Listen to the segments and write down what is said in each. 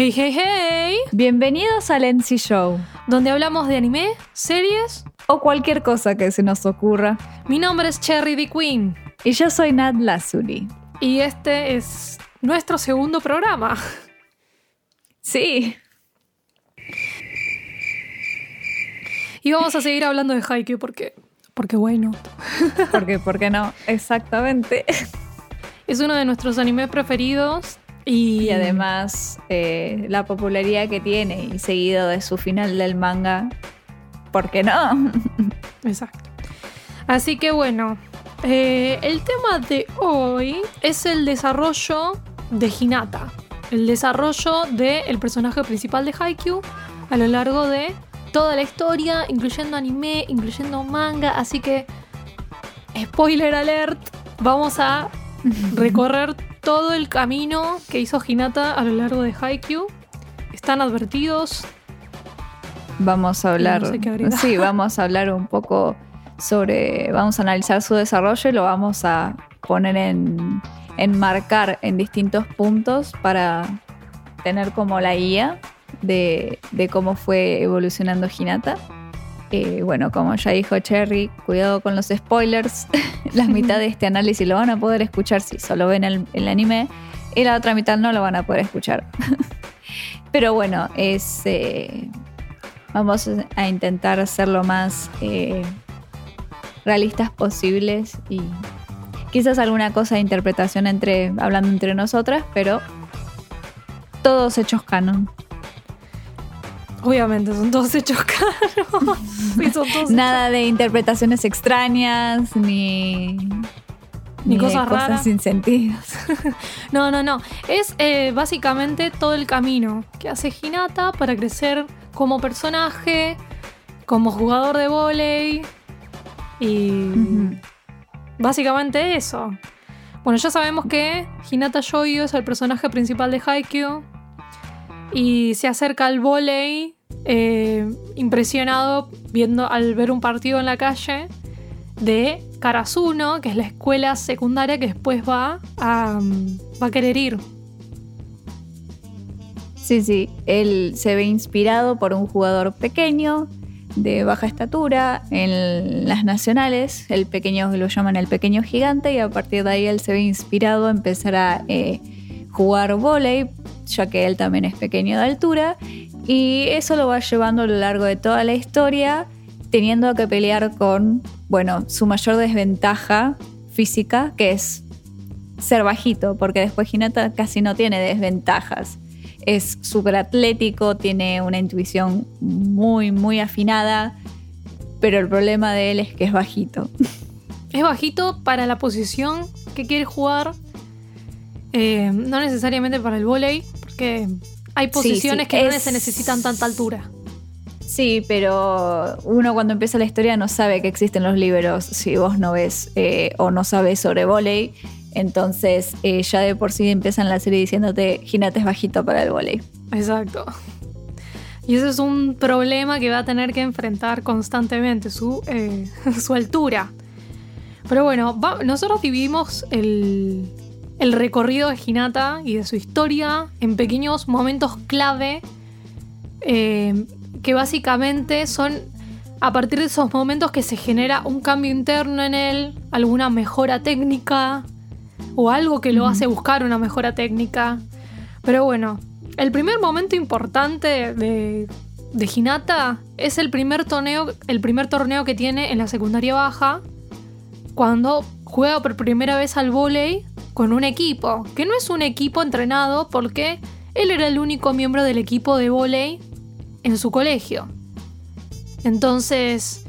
Hey, hey, hey, Bienvenidos al NC Show donde hablamos de anime, series. o cualquier cosa que se nos ocurra. Mi nombre es Cherry D. Queen Y yo soy Nat Lazuli. y este es nuestro segundo programa. Sí, Y vamos a seguir hablando de Haikyuu porque, porque bueno, porque, ¿por qué no? Exactamente. es uno de nuestros animes preferidos y, Y además, eh, la popularidad que tiene y seguido de su final del manga, ¿por qué no? Exacto. Así que bueno, eh, el tema de hoy es el desarrollo de Hinata. El desarrollo del personaje principal de Haikyuu a lo largo de toda la historia, incluyendo anime, incluyendo manga. Así que, spoiler alert, vamos a recorrer todo el camino que hizo Hinata a lo largo de Haikyuu. Están advertidos. Vamos a hablar. No sé sí, vamos a hablar un poco sobre. Vamos a analizar su desarrollo y lo vamos a poner en. enmarcar en distintos puntos para tener como la guía de, de cómo fue evolucionando Hinata. Bueno, como ya dijo Cherry, cuidado con los spoilers. la mitad de este análisis lo van a poder escuchar si solo ven el, anime y la otra mitad no lo van a poder escuchar. Pero bueno, eh, vamos a intentar ser lo más eh, realistas posibles y quizás alguna cosa de interpretación entre hablando entre nosotras, pero todos hechos canon. Obviamente, son todos hechos caros. Sí, son todos Nada de interpretaciones extrañas ni Ni cosas raras. sin sentido. No, no, no. Es eh, básicamente todo el camino que hace Hinata para crecer como personaje, como jugador de vóley. Y básicamente eso. Bueno, ya sabemos que Hinata Yoyo es el personaje principal de Haikyuu. Y se acerca al vóley eh, impresionado viendo al ver un partido en la calle de Karasuno, que es la escuela secundaria que después va a, querer ir. Sí, sí, él se ve inspirado por un jugador pequeño, de baja estatura, en las nacionales, el pequeño lo llaman el pequeño gigante, y a partir de ahí él se ve inspirado a empezar a eh, jugar vóley, ya que él también es pequeño de altura, y eso lo va llevando a lo largo de toda la historia, teniendo que pelear con, bueno, su mayor desventaja física, que es ser bajito, porque después Hinata casi no tiene desventajas. Es súper atlético, tiene una intuición muy, muy afinada, pero el problema de él es que es bajito. Es bajito para la posición que quiere jugar. eh, no necesariamente para el vóley, porque hay posiciones sí, que no se necesitan tanta altura. Sí, pero uno cuando empieza la historia no sabe que existen los liberos si vos no ves eh, o no sabes sobre volei. Entonces eh, ya de por sí empiezan la serie diciéndote Hinata es bajito para el volei. Exacto. Y ese es un problema que va a tener que enfrentar constantemente, su, eh, su altura. Pero bueno, va- nosotros dividimos el, el recorrido de Hinata y de su historia en pequeños momentos clave eh, que básicamente son a partir de esos momentos que se genera un cambio interno en él, alguna mejora técnica o algo que lo hace buscar una mejora técnica. Pero bueno, el primer momento importante de, de Hinata es el primer torneo, el primer torneo que tiene en la secundaria baja, cuando juega por primera vez al vóley con un equipo, que no es un equipo entrenado porque él era el único miembro del equipo de vóley en su colegio. Entonces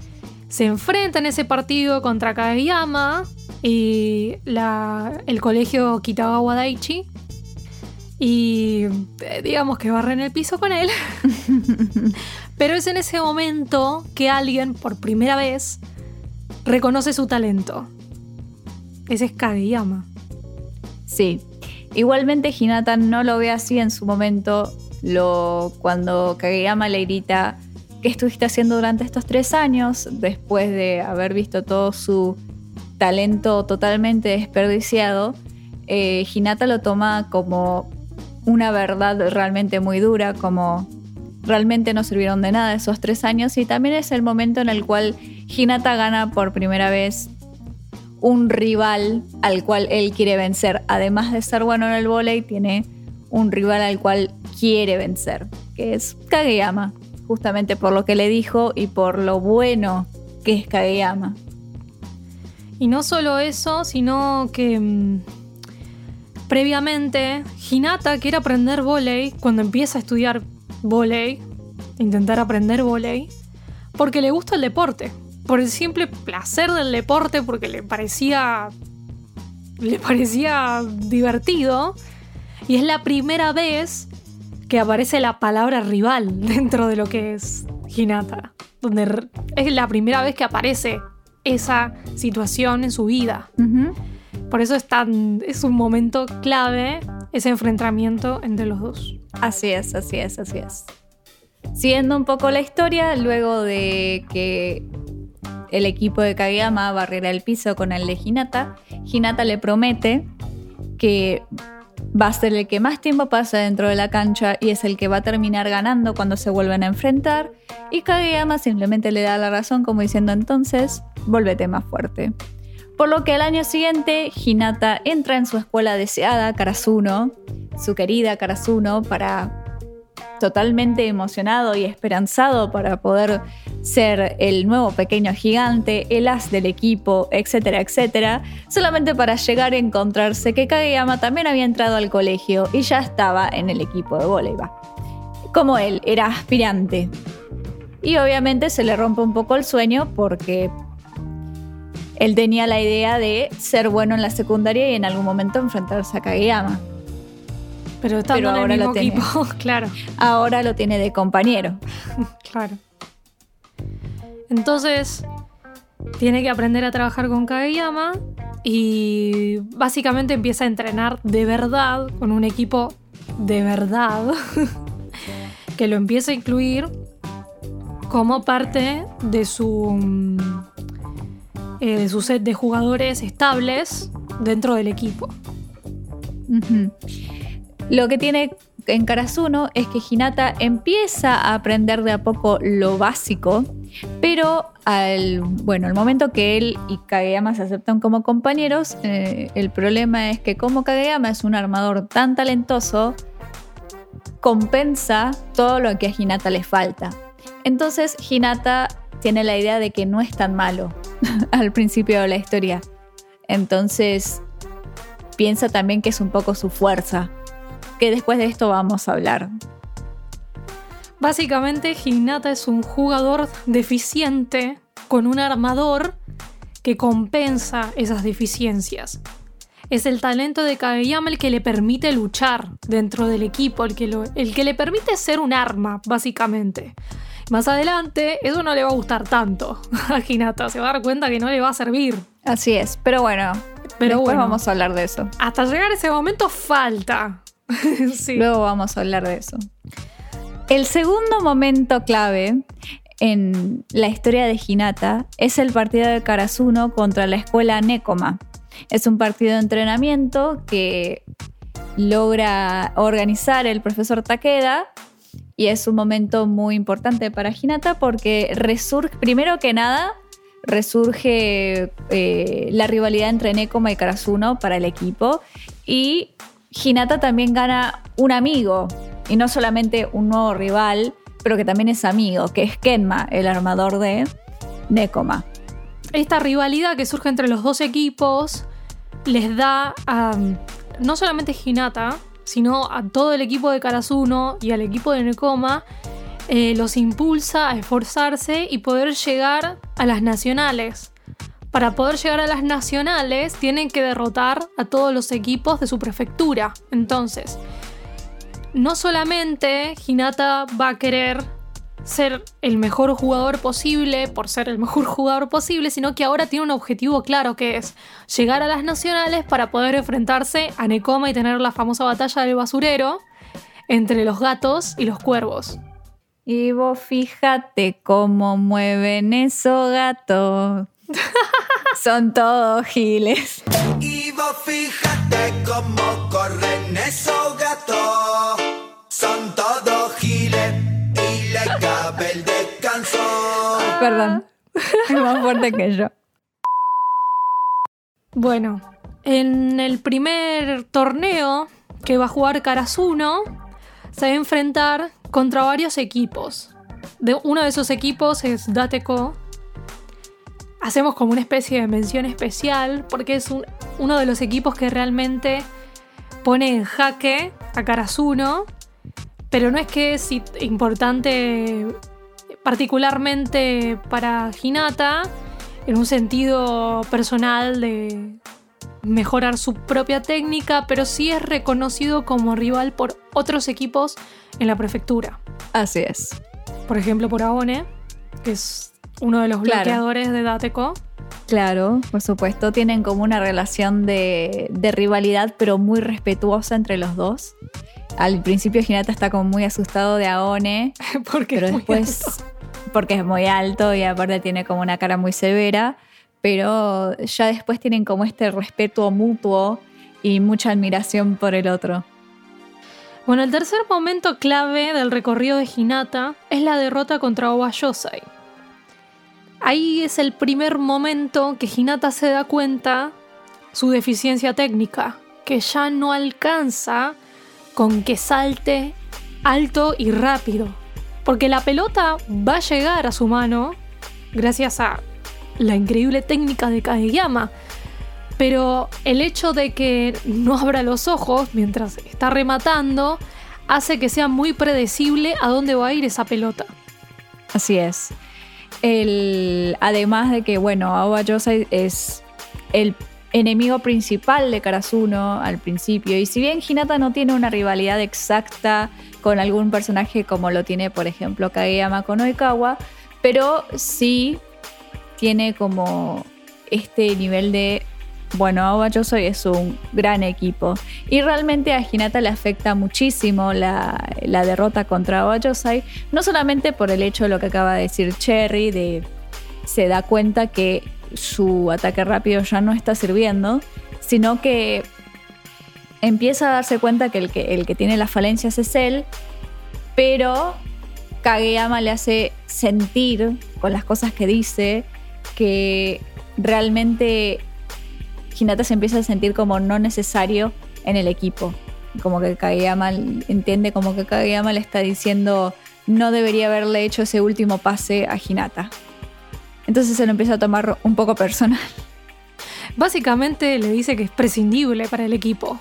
se enfrenta en ese partido contra Kageyama y la- el colegio Kitagawa Daichi. Y eh, digamos que barren el piso con él. Pero es en ese momento que alguien, por primera vez, reconoce su talento. Ese es Kageyama. Sí. Igualmente Hinata no lo ve así en su momento. Lo, cuando Kageyama le grita ¿Qué estuviste haciendo durante estos tres años? Después de haber visto todo su talento totalmente desperdiciado, eh, Hinata lo toma como una verdad realmente muy dura, como realmente no sirvieron de nada esos tres años y también es el momento en el cual Hinata gana por primera vez un rival al cual él quiere vencer. Además de ser bueno en el volei, tiene un rival al cual quiere vencer, que es Kageyama, justamente por lo que le dijo y por lo bueno que es Kageyama. Y no solo eso, sino que mm, previamente Hinata quiere aprender volei cuando empieza a estudiar volei, intentar aprender volei, porque le gusta el deporte, por el simple placer del deporte, porque le parecía le parecía divertido y es la primera vez que aparece la palabra rival dentro de lo que es Hinata, donde es la primera vez que aparece esa situación en su vida. Por eso es, tan, es un momento clave ese enfrentamiento entre los dos. Así es, así es, así es. Siguiendo un poco la historia, luego de que el equipo de Kageyama barriera el piso con el de Hinata, Hinata le promete que va a ser el que más tiempo pasa dentro de la cancha y es el que va a terminar ganando cuando se vuelven a enfrentar. Y Kageyama simplemente le da la razón como diciendo entonces, vuélvete más fuerte. Por lo que al año siguiente, Hinata entra en su escuela deseada, Karasuno, su querida Karasuno, para totalmente emocionado y esperanzado para poder ser el nuevo pequeño gigante, el as del equipo, etcétera, etcétera, solamente para llegar a encontrarse que Kageyama también había entrado al colegio y ya estaba en el equipo de voleibol. Como él, era aspirante. Y obviamente se le rompe un poco el sueño porque él tenía la idea de ser bueno en la secundaria y en algún momento enfrentarse a Kageyama. Pero estando ahora en el mismo lo equipo, claro. Ahora lo tiene de compañero. claro. Entonces, tiene que aprender a trabajar con Kageyama y básicamente empieza a entrenar de verdad con un equipo de verdad que lo empieza a incluir como parte de su eh, de su set de jugadores estables dentro del equipo. Lo que tiene en Karasuno es que Hinata empieza a aprender de a poco lo básico, pero al bueno, momento que él y Kageyama se aceptan como compañeros, eh, el problema es que como Kageyama es un armador tan talentoso, compensa todo lo que a Hinata le falta. Entonces Hinata tiene la idea de que no es tan malo al principio de la historia. Entonces piensa también que es un poco su fuerza, que después de esto vamos a hablar. Básicamente Hinata es un jugador deficiente con un armador que compensa esas deficiencias. Es el talento de Kageyama el que le permite luchar dentro del equipo, el que, el que le permite ser un arma, básicamente. Más adelante, eso no le va a gustar tanto a Hinata. Se va a dar cuenta que no le va a servir. Así es, pero bueno. Pero después vamos a hablar de eso. Hasta llegar a ese momento falta. Luego vamos a hablar de eso. El segundo momento clave en la historia de Hinata es el partido de Karasuno contra la escuela Nekoma. Es un partido de entrenamiento que logra organizar el profesor Takeda y es un momento muy importante para Hinata porque resurge, primero que nada, resurge eh, la rivalidad entre Nekoma y Karasuno para el equipo y Hinata también gana un amigo y no solamente un nuevo rival, pero que también es amigo, que es Kenma, el armador de Nekoma. Esta rivalidad que surge entre los dos equipos les da a no solamente Hinata, sino a todo el equipo de Karasuno y al equipo de Nekoma, eh, los impulsa a esforzarse y poder llegar a las nacionales. Para poder llegar a las nacionales tienen que derrotar a todos los equipos de su prefectura. Entonces, no solamente Hinata va a querer ser el mejor jugador posible por ser el mejor jugador posible, sino que ahora tiene un objetivo claro que es llegar a las nacionales para poder enfrentarse a Nekoma y tener la famosa batalla del basurero entre los gatos y los cuervos. Y vos fíjate cómo mueven esos gatos. Son todos giles. vos fíjate cómo corren esos gatos. Son todos giles y le cabe el descanso. Perdón. Es más fuerte que yo. Bueno, en el primer torneo que va a jugar Karasuno, se va a enfrentar contra varios equipos. De uno de esos equipos es Dateco. Hacemos como una especie de mención especial porque es un- uno de los equipos que realmente pone en jaque a Karasuno. Pero no es que es importante particularmente para Hinata en un sentido personal de mejorar su propia técnica, pero sí es reconocido como rival por otros equipos en la prefectura. Así es. Por ejemplo, por Aone, que es uno de los Claro. bloqueadores de Dateco. Claro, por supuesto. Tienen como una relación de, de rivalidad, pero muy respetuosa entre los dos. Al principio Hinata está como muy asustado de Aone, Porque pero es muy después, alto. porque es muy alto y aparte tiene como una cara muy severa, pero ya después tienen como este respeto mutuo y mucha admiración por el otro. Bueno, el tercer momento clave del recorrido de Hinata es la derrota contra Oba Yosai. Ahí es el primer momento que Hinata se da cuenta su deficiencia técnica, que ya no alcanza con que salte alto y rápido. Porque la pelota va a llegar a su mano gracias a la increíble técnica de Kageyama. Pero el hecho de que no abra los ojos mientras está rematando hace que sea muy predecible a dónde va a ir esa pelota. Así es. El, además de que, bueno, Aoba Yosai es el enemigo principal de Karasuno al principio. Y si bien Hinata no tiene una rivalidad exacta con algún personaje como lo tiene, por ejemplo, Kageyama con Oikawa, pero sí tiene como este nivel de. Bueno, Aoba es un gran equipo. Y realmente a Hinata le afecta muchísimo la, derrota contra Aoba Yosai, no solamente por el hecho de lo que acaba de decir Cherry, de se da cuenta que su ataque rápido ya no está sirviendo, sino que empieza a darse cuenta que el que, el que tiene las falencias es él, pero Kageyama le hace sentir con las cosas que dice que realmente Hinata se empieza a sentir como no necesario en el equipo. Como que Kageyama entiende como que Kageyama le está diciendo no debería haberle hecho ese último pase a Hinata. Entonces se lo empieza a tomar un poco personal. Básicamente le dice que es prescindible para el equipo.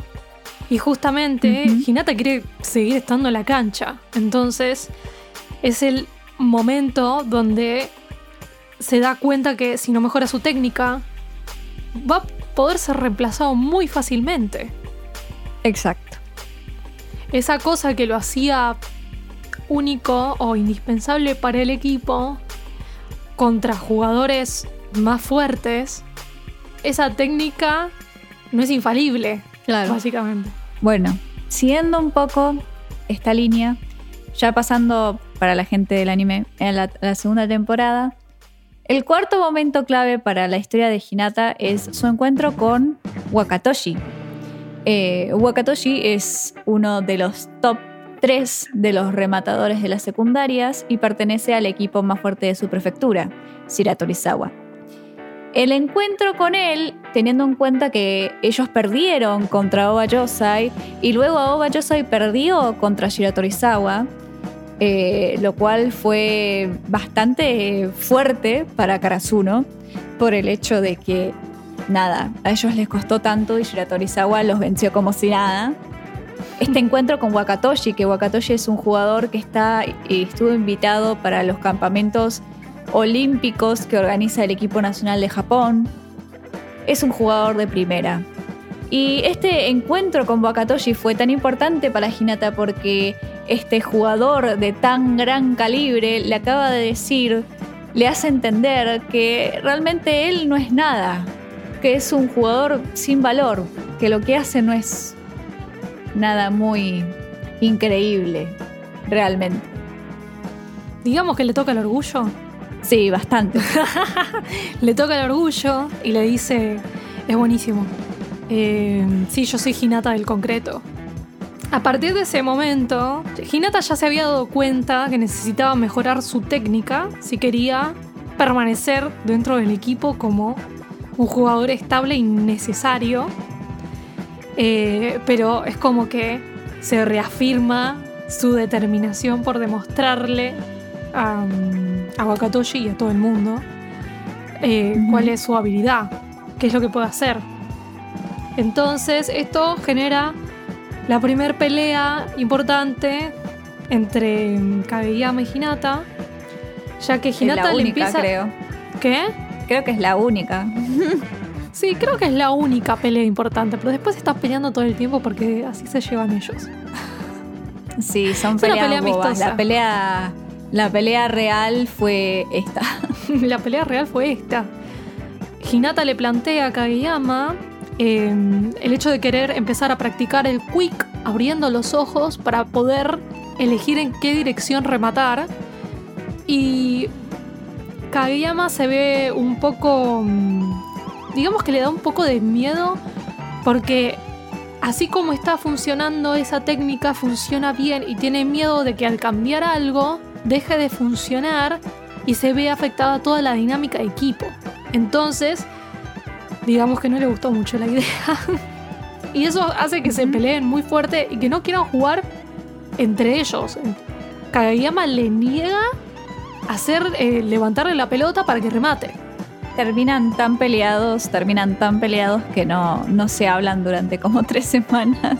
Y justamente Ujú. Hinata quiere seguir estando en la cancha. Entonces es el momento donde se da cuenta que si no mejora su técnica, va a poder ser reemplazado muy fácilmente. Exacto. esa cosa que lo hacía único o indispensable para el equipo contra jugadores más fuertes, esa técnica no es infalible, Claro. básicamente. Bueno, siguiendo un poco esta línea, ya pasando para la gente del anime en la, la segunda temporada, el cuarto momento clave para la historia de Hinata es su encuentro con Wakatoshi. Eh, Wakatoshi es uno de los top 3 de los rematadores de las secundarias y pertenece al equipo más fuerte de su prefectura, Shiratorizawa. El encuentro con él, teniendo en cuenta que ellos perdieron contra Oba Yosai y luego Oba Yosai perdió contra Shiratorizawa, eh, lo cual fue bastante fuerte para Karasuno por el hecho de que, nada, a ellos les costó tanto y Shiratorizawa los venció como si nada. Este encuentro con Wakatoshi, que Wakatoshi es un jugador que está, estuvo invitado para los campamentos olímpicos que organiza el equipo nacional de Japón. Es un jugador de primera. Y este encuentro con Wakatoshi fue tan importante para Hinata porque este jugador de tan gran calibre le acaba de decir, le hace entender que realmente él no es nada, que es un jugador sin valor, que lo que hace no es nada muy increíble, realmente. Digamos que le toca el orgullo. Sí, bastante. Le toca el orgullo y le dice, es buenísimo. eh, sí, yo soy Hinata del concreto. A partir de ese momento, Hinata ya se había dado cuenta que necesitaba mejorar su técnica si quería permanecer dentro del equipo como un jugador estable y necesario. Eh, pero es como que se reafirma su determinación por demostrarle a, a Wakatoshi y a todo el mundo eh, cuál es su habilidad, qué es lo que puede hacer. Entonces, esto genera la primer pelea importante entre Kageyama y Hinata, ya que Es Hinata la le única, empieza. creo. ¿Qué? Creo que es la única. Sí, creo que es la única pelea importante, pero después están peleando todo el tiempo porque así se llevan ellos. Sí, son Es peleas pelea bobas. La pelea, la pelea real fue esta. la pelea real fue esta. Hinata le plantea a Kageyama eh, el hecho de querer empezar a practicar el quick abriendo los ojos para poder elegir en qué dirección rematar. Y Kageyama se ve un poco... mm, digamos que le da un poco de miedo porque así como está funcionando esa técnica funciona bien y tiene miedo de que al cambiar algo deje de funcionar y se ve afectada toda la dinámica de equipo. Entonces, digamos que no le gustó mucho la idea. y eso hace que se peleen muy fuerte y que no quieran jugar entre ellos. Kageyama le niega hacer eh, levantarle la pelota para que remate. Terminan tan peleados, terminan tan peleados que no, no se hablan durante como tres semanas.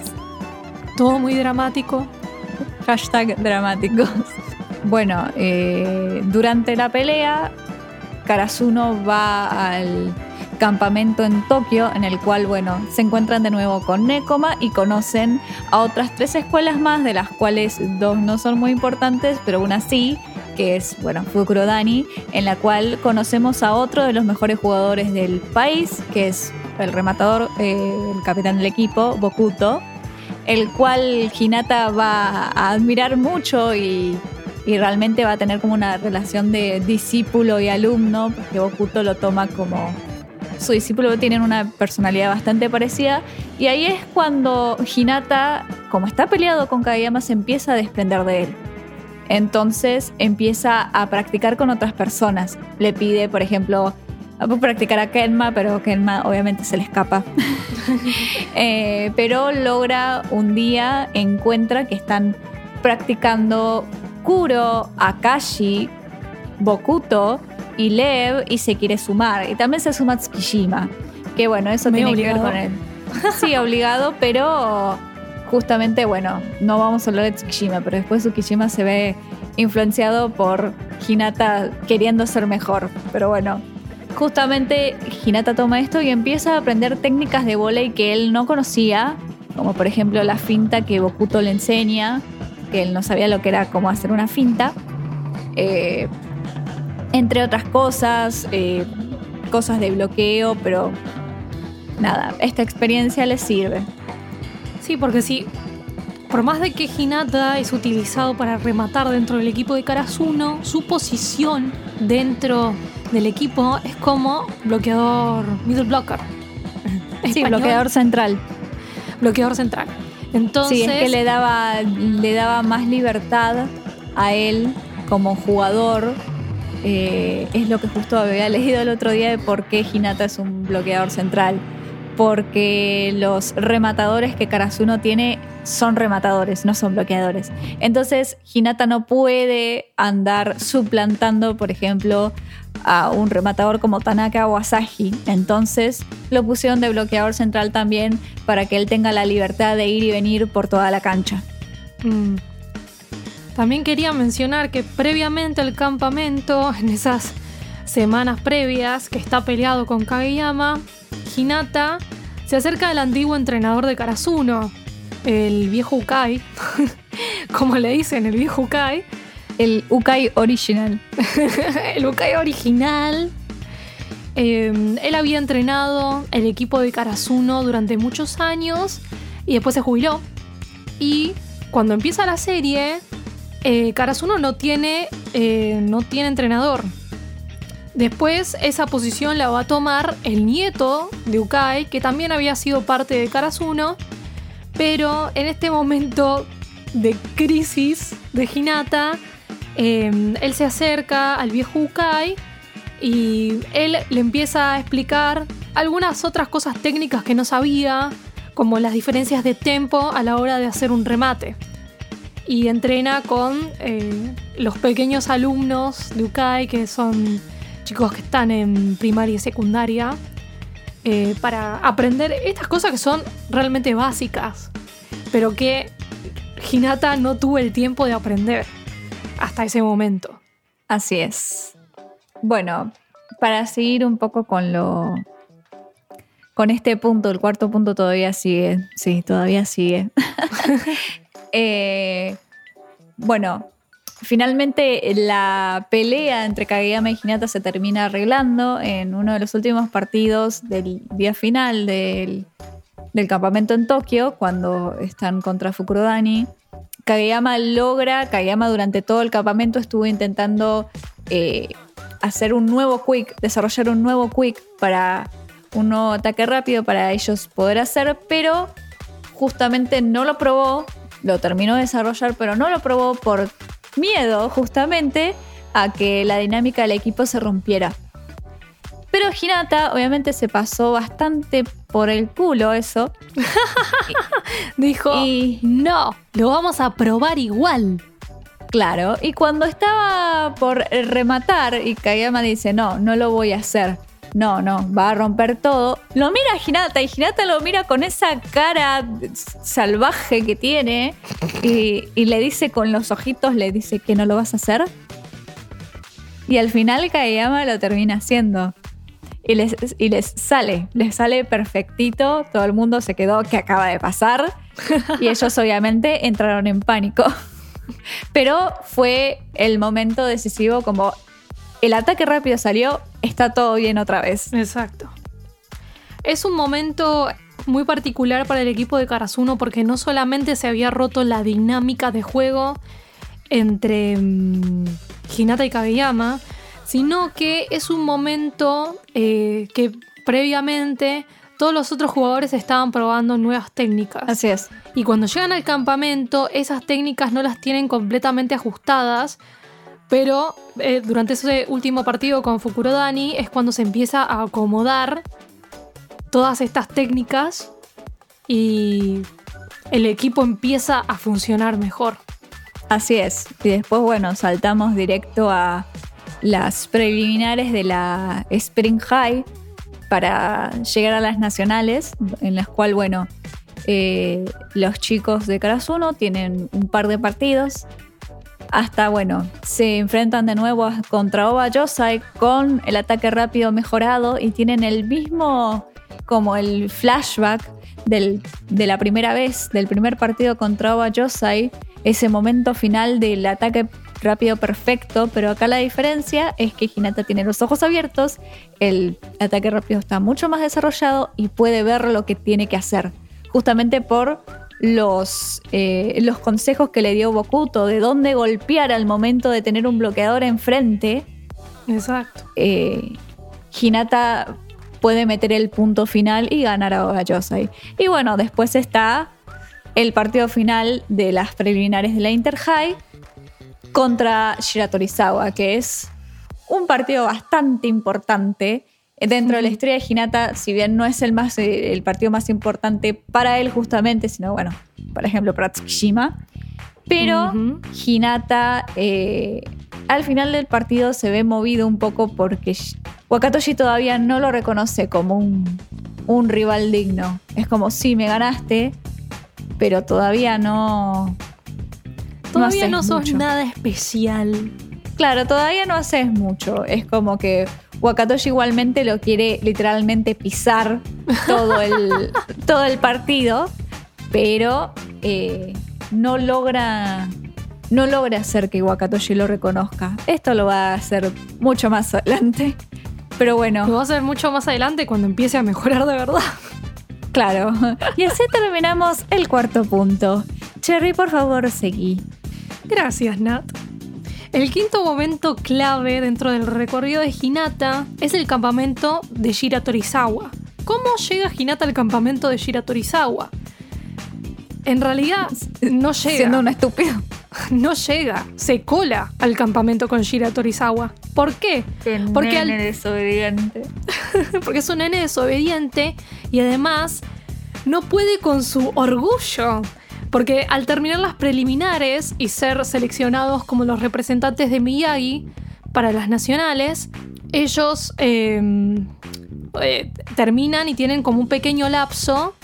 Todo muy dramático. Hashtag dramáticos. Bueno, eh, durante la pelea, Karasuno va al campamento en Tokio, en el cual, bueno, se encuentran de nuevo con Nekoma y conocen a otras tres escuelas más, de las cuales dos no son muy importantes, pero una sí, que es, bueno, Fukuro Dani, en la cual conocemos a otro de los mejores jugadores del país, que es el rematador, eh, el capitán del equipo, Bokuto, el cual Hinata va a admirar mucho y, y realmente va a tener como una relación de discípulo y alumno, porque Bokuto lo toma como su discípulo, tienen una personalidad bastante parecida, y ahí es cuando Hinata, como está peleado con Kageyama, se empieza a desprender de él. Entonces empieza a practicar con otras personas. Le pide, por ejemplo, a practicar a Kenma, pero Kenma obviamente se le escapa. Eh, pero logra un día, encuentra que están practicando Kuro, Akashi, Bokuto y Lev y se quiere sumar. Y también se suma Tsukishima. Que bueno, eso Medio tiene que ver obligado. con él. Sí, obligado, pero justamente, bueno, no vamos a hablar de Tsukishima, pero después Tsukishima se ve influenciado por Hinata queriendo ser mejor. Pero bueno, justamente Hinata toma esto y empieza a aprender técnicas de volei que él no conocía, como por ejemplo la finta que Bokuto le enseña, que él no sabía lo que era cómo hacer una finta. Eh, entre otras cosas, eh, cosas de bloqueo, pero nada, esta experiencia le sirve. Sí, porque sí. Por más de que Hinata es utilizado para rematar dentro del equipo de Karasuno, su posición dentro del equipo es como bloqueador, middle blocker. Sí, Español, bloqueador central. bloqueador central. Entonces, Sí, es que le daba, le daba más libertad a él como jugador. Eh, es lo que justo había leído el otro día de por qué Hinata es un bloqueador central. Porque los rematadores que Karasuno tiene son rematadores, no son bloqueadores. Entonces, Hinata no puede andar suplantando, por ejemplo, a un rematador como Tanaka o Asahi. Entonces, lo pusieron de bloqueador central también para que él tenga la libertad de ir y venir por toda la cancha. Mm. También quería mencionar que previamente al campamento, en esas semanas previas que está peleado con Kageyama, Hinata se acerca al antiguo entrenador de Karasuno, el viejo Ukai, como le dicen, el viejo Ukai, El Ukai Original. el Ukai original. Eh, él había entrenado el equipo de Karasuno durante muchos años y después se jubiló. Y cuando empieza la serie, eh, Karasuno no tiene, eh, no tiene entrenador. Después esa posición la va a tomar el nieto de Ukai, que también había sido parte de Karasuno, pero en este momento de crisis de Hinata, eh, él se acerca al viejo Ukai y él le empieza a explicar algunas otras cosas técnicas que no sabía, como las diferencias de tempo a la hora de hacer un remate. Y entrena con eh, los pequeños alumnos de Ukai, que son chicos que están en primaria y secundaria, eh, para aprender estas cosas que son realmente básicas, pero que Hinata no tuvo el tiempo de aprender hasta ese momento. Así es. Bueno, para seguir un poco con lo. Con este punto, el cuarto punto todavía sigue. Sí, todavía sigue. Eh, bueno, finalmente la pelea entre Kageyama y Hinata se termina arreglando en uno de los últimos partidos del día final del, del campamento en Tokio, cuando están contra Fukurodani. Kageyama logra, Kageyama durante todo el campamento estuvo intentando eh, hacer un nuevo quick, desarrollar un nuevo quick para un nuevo ataque rápido para ellos poder hacer, pero justamente no lo probó, lo terminó de desarrollar, pero no lo probó por miedo justamente a que la dinámica del equipo se rompiera. Pero Hinata obviamente se pasó bastante por el culo eso. Dijo, Y- no, lo vamos a probar igual. Claro, y cuando estaba por rematar y Kageyama dice, no, no lo voy a hacer. No, no, va a romper todo. Lo mira a Hinata y Hinata lo mira con esa cara salvaje que tiene y, le dice con los ojitos, le dice que no lo vas a hacer. Y al final Kageyama lo termina haciendo. Y les, y les sale, les sale perfectito. Todo el mundo se quedó, ¿qué acaba de pasar? Y ellos obviamente entraron en pánico. Pero fue el momento decisivo como el ataque rápido salió, está todo bien otra vez. Exacto. Es un momento muy particular para el equipo de Karasuno porque no solamente se había roto la dinámica de juego entre mm, Hinata y Kageyama, sino que es un momento eh, que previamente todos los otros jugadores estaban probando nuevas técnicas. Así es. Y cuando llegan al campamento, esas técnicas no las tienen completamente ajustadas. Pero eh, durante ese último partido con Fukurodani es cuando se empieza a acomodar todas estas técnicas y el equipo empieza a funcionar mejor. Así es. Y después, bueno, saltamos directo a las preliminares de la Spring High para llegar a las nacionales, en las cuales, bueno, eh, los chicos de Karasuno tienen un par de partidos. Hasta, bueno, se enfrentan de nuevo contra Oba Yosai con el ataque rápido mejorado y tienen el mismo, como el flashback del- de la primera vez, del primer partido contra Oba Yosai, ese momento final del ataque rápido perfecto, pero acá la diferencia es que Hinata tiene los ojos abiertos, el ataque rápido está mucho más desarrollado y puede ver lo que tiene que hacer, justamente por los, eh, los consejos que le dio Bokuto de dónde golpear al momento de tener un bloqueador enfrente. Exacto. eh, Hinata puede meter el punto final y ganar a Oga Yosai. Y bueno, después está el partido final de las preliminares de la Inter High contra Shiratorizawa, que es un partido bastante importante. Dentro de la historia de Hinata, si bien no es el, más, eh, el partido más importante para él justamente, sino bueno, por ejemplo, para Tsukishima. Pero Ujú. Hinata eh, al final del partido se ve movido un poco porque Sh- Wakatoshi todavía no lo reconoce como un, un rival digno. Es como, sí, me ganaste, pero todavía no... Todavía haces no sos mucho. nada especial. Claro, todavía no haces mucho. Es como que Wakatoshi igualmente lo quiere literalmente pisar todo el, todo el partido, pero eh, no logra. No logra hacer que Wakatoshi lo reconozca. Esto lo va a hacer mucho más adelante. Pero Lo bueno, va a hacer mucho más adelante cuando empiece a mejorar de verdad. claro. Y así terminamos el cuarto punto. Cherry, por favor, seguí. Gracias, Nat. El quinto momento clave dentro del recorrido de Hinata es el campamento de Shira Torizawa. ¿Cómo llega Hinata al campamento de Shira Torizawa? En realidad, no llega. Siendo un estúpido. No llega. Se cola al campamento con Shira Torizawa. ¿Por qué? Porque al- desobediente. porque es un nene desobediente y además no puede con su orgullo. Porque al terminar las preliminares y ser seleccionados como los representantes de Miyagi para las nacionales, ellos eh, eh, terminan y tienen como un pequeño lapso,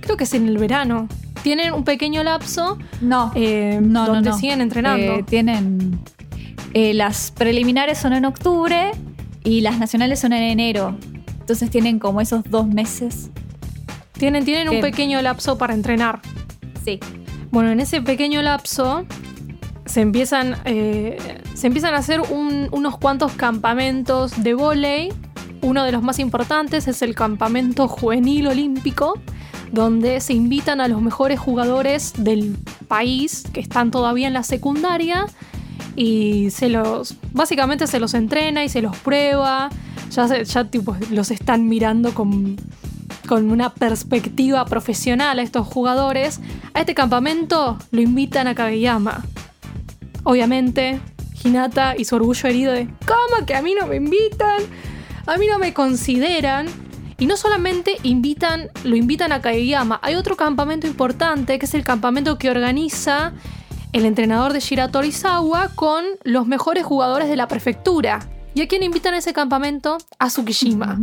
creo que es en el verano, tienen un pequeño lapso No, eh, no, donde no. siguen entrenando. Eh, tienen. eh, las preliminares son en octubre y las nacionales son en enero. Entonces tienen como esos dos meses. tienen tienen un que- pequeño lapso para entrenar. Sí. Bueno, en ese pequeño lapso se empiezan, eh, se empiezan a hacer un- unos cuantos campamentos de vóley. Uno de los más importantes es el campamento juvenil olímpico, donde se invitan a los mejores jugadores del país que están todavía en la secundaria y se los básicamente se los entrena y se los prueba. Ya, ya tipo, los están mirando con, con una perspectiva profesional a estos jugadores. A este campamento lo invitan a Kageyama. Obviamente, Hinata y su orgullo herido de ¿Cómo que a mí no me invitan? A mí no me consideran. Y no solamente invitan, lo invitan a Kageyama, hay otro campamento importante que es el campamento que organiza el entrenador de Shira Torizawa con los mejores jugadores de la prefectura. ¿Y a quién invitan a ese campamento? A Tsukishima.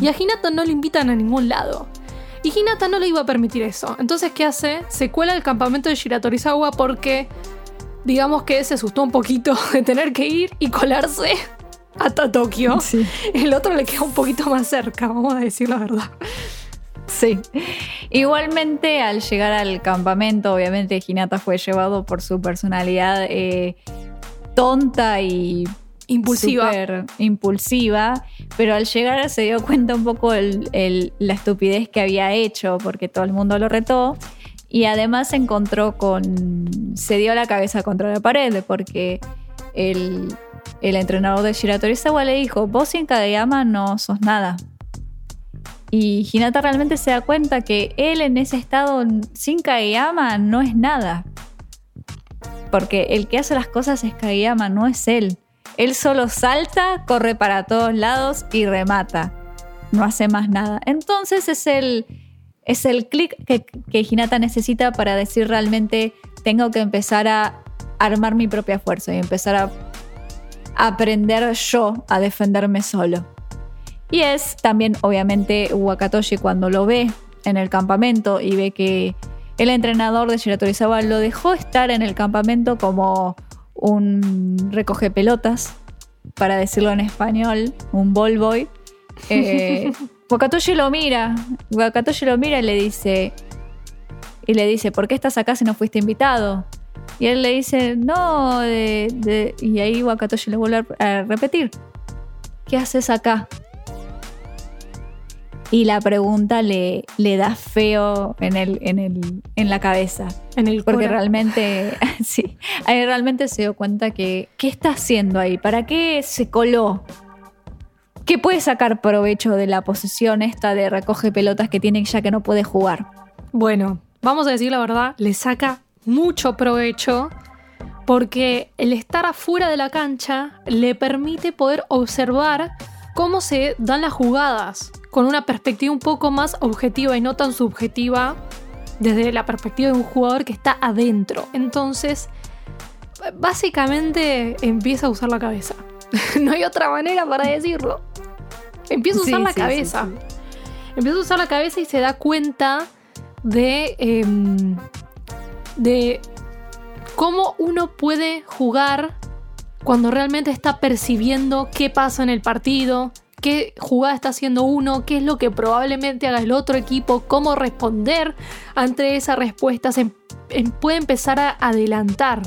Y a Hinata no le invitan a ningún lado. Y Hinata no le iba a permitir eso. Entonces, ¿qué hace? Se cuela al campamento de Shiratorizawa porque, digamos que se asustó un poquito de tener que ir y colarse hasta Tokio. Sí. El otro le queda un poquito más cerca, vamos a decir la verdad. Sí. Igualmente, al llegar al campamento, obviamente Hinata fue llevado por su personalidad eh, tonta y Impulsiva. súper impulsiva, pero al llegar se dio cuenta un poco el- el- la estupidez que había hecho, porque todo el mundo lo retó. Y además se encontró con. se dio la cabeza contra la pared, porque el, el entrenador de Shira Torizawa le dijo: Vos sin Kageyama no sos nada. Y Hinata realmente se da cuenta que él en ese estado sin Kageyama no es nada. Porque el que hace las cosas es Kageyama, no es él. Él solo salta, corre para todos lados y remata. No hace más nada. Entonces es el, es el clic que, que Hinata necesita para decir realmente tengo que empezar a armar mi propia fuerza y empezar a aprender yo a defenderme solo. Y es también, obviamente, Wakatoshi cuando lo ve en el campamento y ve que el entrenador de Shiratorizawa lo dejó estar en el campamento como un recoge pelotas, para decirlo en español, un ball boy. Eh, Wakatoshi lo mira, Wakatoshi lo mira y le dice, y le dice, ¿por qué estás acá si no fuiste invitado? Y él le dice, no, de- de-". y ahí Wakatoshi le vuelve a a repetir, ¿qué haces acá? Y la pregunta le, le da feo en, el, en, el, en la cabeza. En el Porque realmente, sí, ahí realmente se dio cuenta que, ¿qué está haciendo ahí? ¿Para qué se coló? ¿Qué puede sacar provecho de la posición esta de recoge pelotas que tiene ya que no puede jugar? Bueno, vamos a decir la verdad, le saca mucho provecho porque el estar afuera de la cancha le permite poder observar cómo se dan las jugadas con una perspectiva un poco más objetiva y no tan subjetiva desde la perspectiva de un jugador que está adentro. Entonces, básicamente empieza a usar la cabeza. no hay otra manera para decirlo. Empieza a usar Sí, la sí, cabeza. sí. Empieza a usar la cabeza y se da cuenta de, em, de cómo uno puede jugar cuando realmente está percibiendo qué pasa en el partido, qué jugada está haciendo uno, qué es lo que probablemente haga el otro equipo, cómo responder ante esa respuesta. Se em- em- puede empezar a adelantar.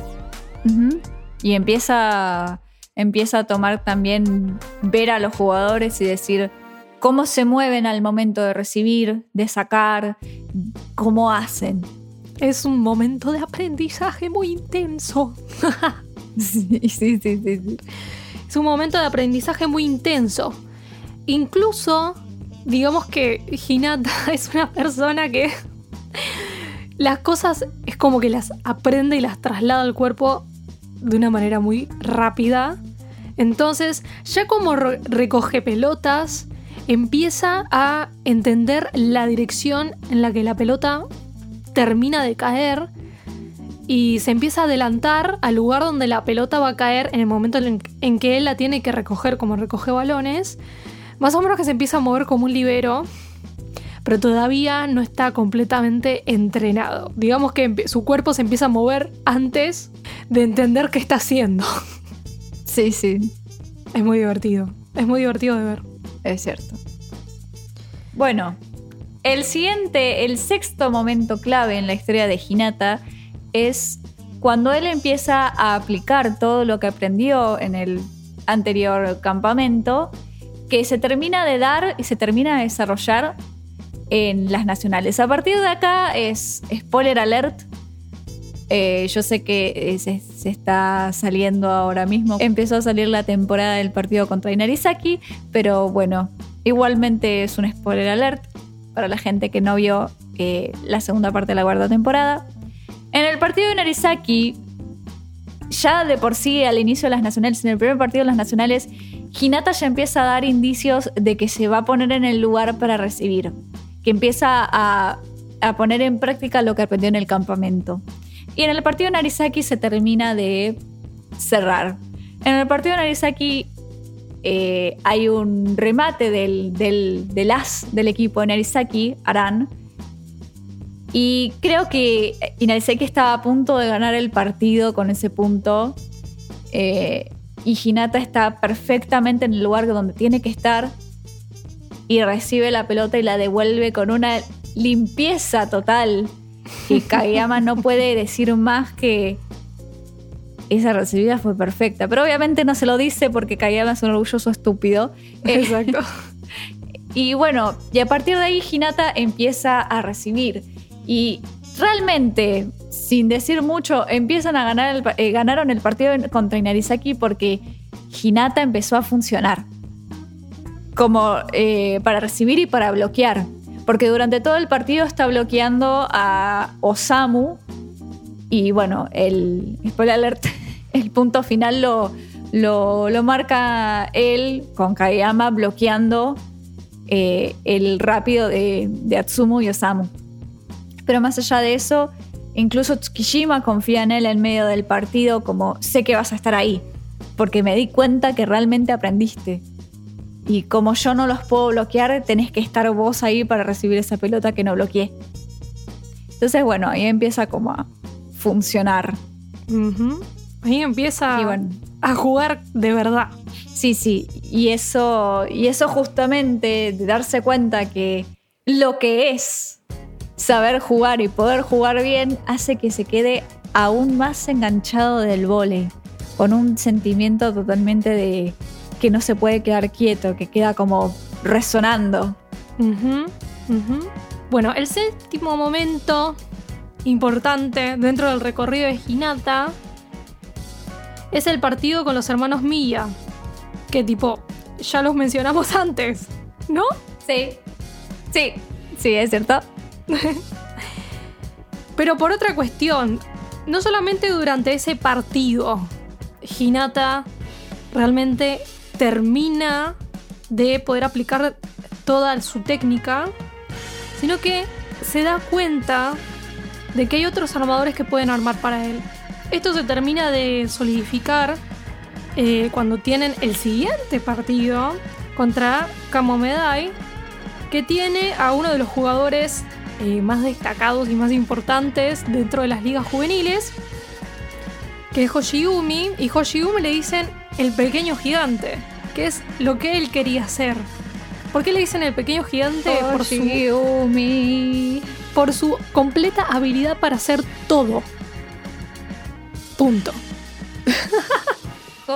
Y empieza, empieza a tomar también ver a los jugadores y decir cómo se mueven al momento de recibir, de sacar, cómo hacen. Es un momento de aprendizaje muy intenso. Sí, sí, sí, sí, sí. Es un momento de aprendizaje muy intenso. Incluso, digamos que Hinata es una persona que las cosas es como que las aprende y las traslada al cuerpo de una manera muy rápida. Entonces, ya como re- recoge pelotas, empieza a entender la dirección en la que la pelota termina de caer y se empieza a adelantar al lugar donde la pelota va a caer en el momento en, en que él la tiene que recoger como recoge balones. Más o menos que se empieza a mover como un libero, pero todavía no está completamente entrenado. Digamos que su cuerpo se empieza a mover antes de entender qué está haciendo. Sí, sí, Es muy divertido. Es muy divertido de ver. es cierto. Bueno, el siguiente, el sexto momento clave en la historia de Hinata es cuando él empieza a aplicar todo lo que aprendió en el anterior campamento, que se termina de dar y se termina de desarrollar en las nacionales. A partir de acá es spoiler alert. Eh, yo sé que eh, se, se está saliendo ahora mismo. Empezó a salir la temporada del partido contra Inarizaki, pero bueno, igualmente es un spoiler alert para la gente que no vio eh, la segunda parte de la cuarta temporada. En el partido de Inarizaki, ya de por sí al inicio de las nacionales, en el primer partido de las nacionales, Hinata ya empieza a dar indicios de que se va a poner en el lugar para recibir, que empieza a, a poner en práctica lo que aprendió en el campamento. Y en el partido de Narizaki se termina de cerrar. En el partido de Narizaki eh, hay un remate del, del, del as del equipo de Narizaki, Aran. Y creo que Inarizaki estaba a punto de ganar el partido con ese punto. Eh, y Hinata está perfectamente en el lugar donde tiene que estar. Y recibe la pelota y la devuelve con una limpieza total. Que Kageyama no puede decir más que esa recibida fue perfecta. Pero obviamente no se lo dice porque Kageyama es un orgulloso estúpido. Eh, Exacto. y bueno, y a partir de ahí Hinata empieza a recibir. Y realmente, sin decir mucho, empiezan a ganar el eh, ganaron el partido contra Inarizaki porque Hinata empezó a funcionar. Como eh, para recibir y para bloquear. Porque durante todo el partido está bloqueando a Osamu. Y bueno, el spoiler alert, el punto final lo, lo, lo marca él con Kageyama bloqueando eh, el rápido de, de Atsumu y Osamu. Pero más allá de eso, incluso Tsukishima confía en él en medio del partido como sé que vas a estar ahí, porque me di cuenta que realmente aprendiste. Y como yo no los puedo bloquear, tenés que estar vos ahí para recibir esa pelota que no bloqueé. Entonces, bueno, ahí empieza como a funcionar. Ahí empieza bueno. a jugar de verdad. Sí, sí, y eso, y eso justamente de darse cuenta que lo que es saber jugar y poder jugar bien hace que se quede aún más enganchado del vole, con un sentimiento totalmente de que no se puede quedar quieto, que queda como resonando. Bueno, el séptimo momento importante dentro del recorrido de Hinata es el partido con los hermanos Milla. Que tipo, ya los mencionamos antes, ¿no? Sí, sí, sí, es cierto. Pero por otra cuestión, no solamente durante ese partido, Hinata realmente termina de poder aplicar toda su técnica, sino que se da cuenta de que hay otros armadores que pueden armar para él. Esto se termina de solidificar eh, cuando tienen el siguiente partido contra Kamomedai, que tiene a uno de los jugadores eh, más destacados y más importantes dentro de las ligas juveniles, que es Hoshiumi, y Hoshiumi le dicen el pequeño gigante, que es lo que él quería hacer. ¿Por qué le dicen el pequeño gigante? Por su, Hoshiumi. por su completa habilidad para hacer todo. Punto.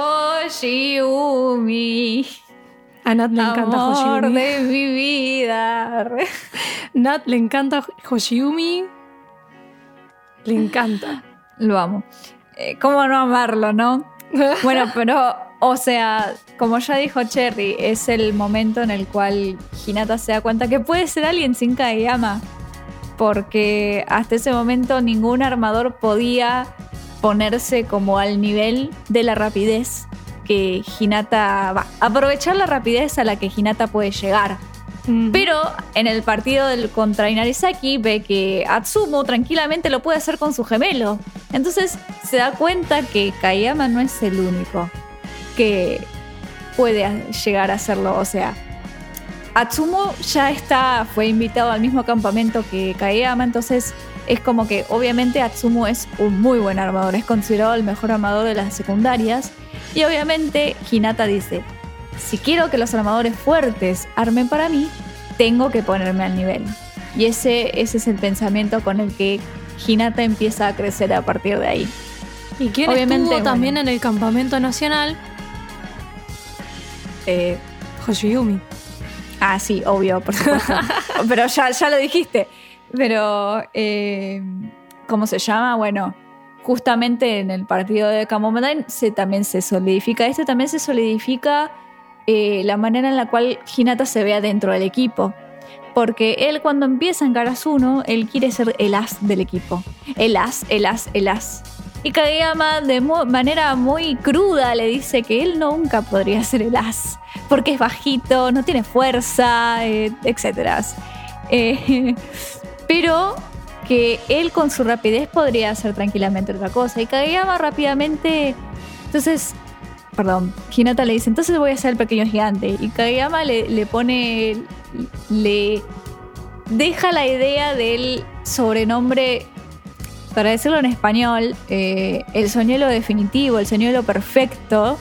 Hoshiumi. A Nat le encanta Amor Hoshiumi. de mi vida. Nat le encanta Hoshiumi. Le encanta. Lo amo. eh, ¿cómo no amarlo, no? Bueno, pero, o sea, como ya dijo Cherry, es el momento en el cual Hinata se da cuenta que puede ser alguien sin Kageyama. Porque hasta ese momento ningún armador podía ponerse como al nivel de la rapidez que Hinata va. Aprovechar la rapidez a la que Hinata puede llegar. Pero en el partido del contra Inarizaki ve que Atsumo tranquilamente lo puede hacer con su gemelo. Entonces se da cuenta que Kayama no es el único que puede llegar a hacerlo. O sea, Atsumo ya está, fue invitado al mismo campamento que Kayama, entonces es como que obviamente Atsumo es un muy buen armador, es considerado el mejor armador de las secundarias. Y obviamente Hinata dice, si quiero que los armadores fuertes armen para mí, tengo que ponerme al nivel. Y ese, ese es el pensamiento con el que Hinata empieza a crecer a partir de ahí. ¿Y quién Obviamente, estuvo bueno. también en el campamento nacional? Eh, Hoshiyumi. ah, sí, obvio, por supuesto. Pero ya, ya lo dijiste. Pero, eh, ¿cómo se llama? Bueno, justamente en el partido de Kamomedan se, también se solidifica esto, también se solidifica eh, la manera en la cual Hinata se vea dentro del equipo. Porque él cuando empieza en Karasuno, él quiere ser el as del equipo. El as, el as, el as. Y Kageyama de manera muy cruda le dice que él nunca podría ser el as. Porque es bajito, no tiene fuerza, eh, etc. Eh, pero que él con su rapidez podría hacer tranquilamente otra cosa. Y Kageyama rápidamente... Entonces, perdón, Hinata le dice, entonces voy a ser el pequeño gigante. Y Kageyama le, le pone, le deja la idea del sobrenombre, para decirlo en español, eh, el soñuelo definitivo, el soñuelo perfecto.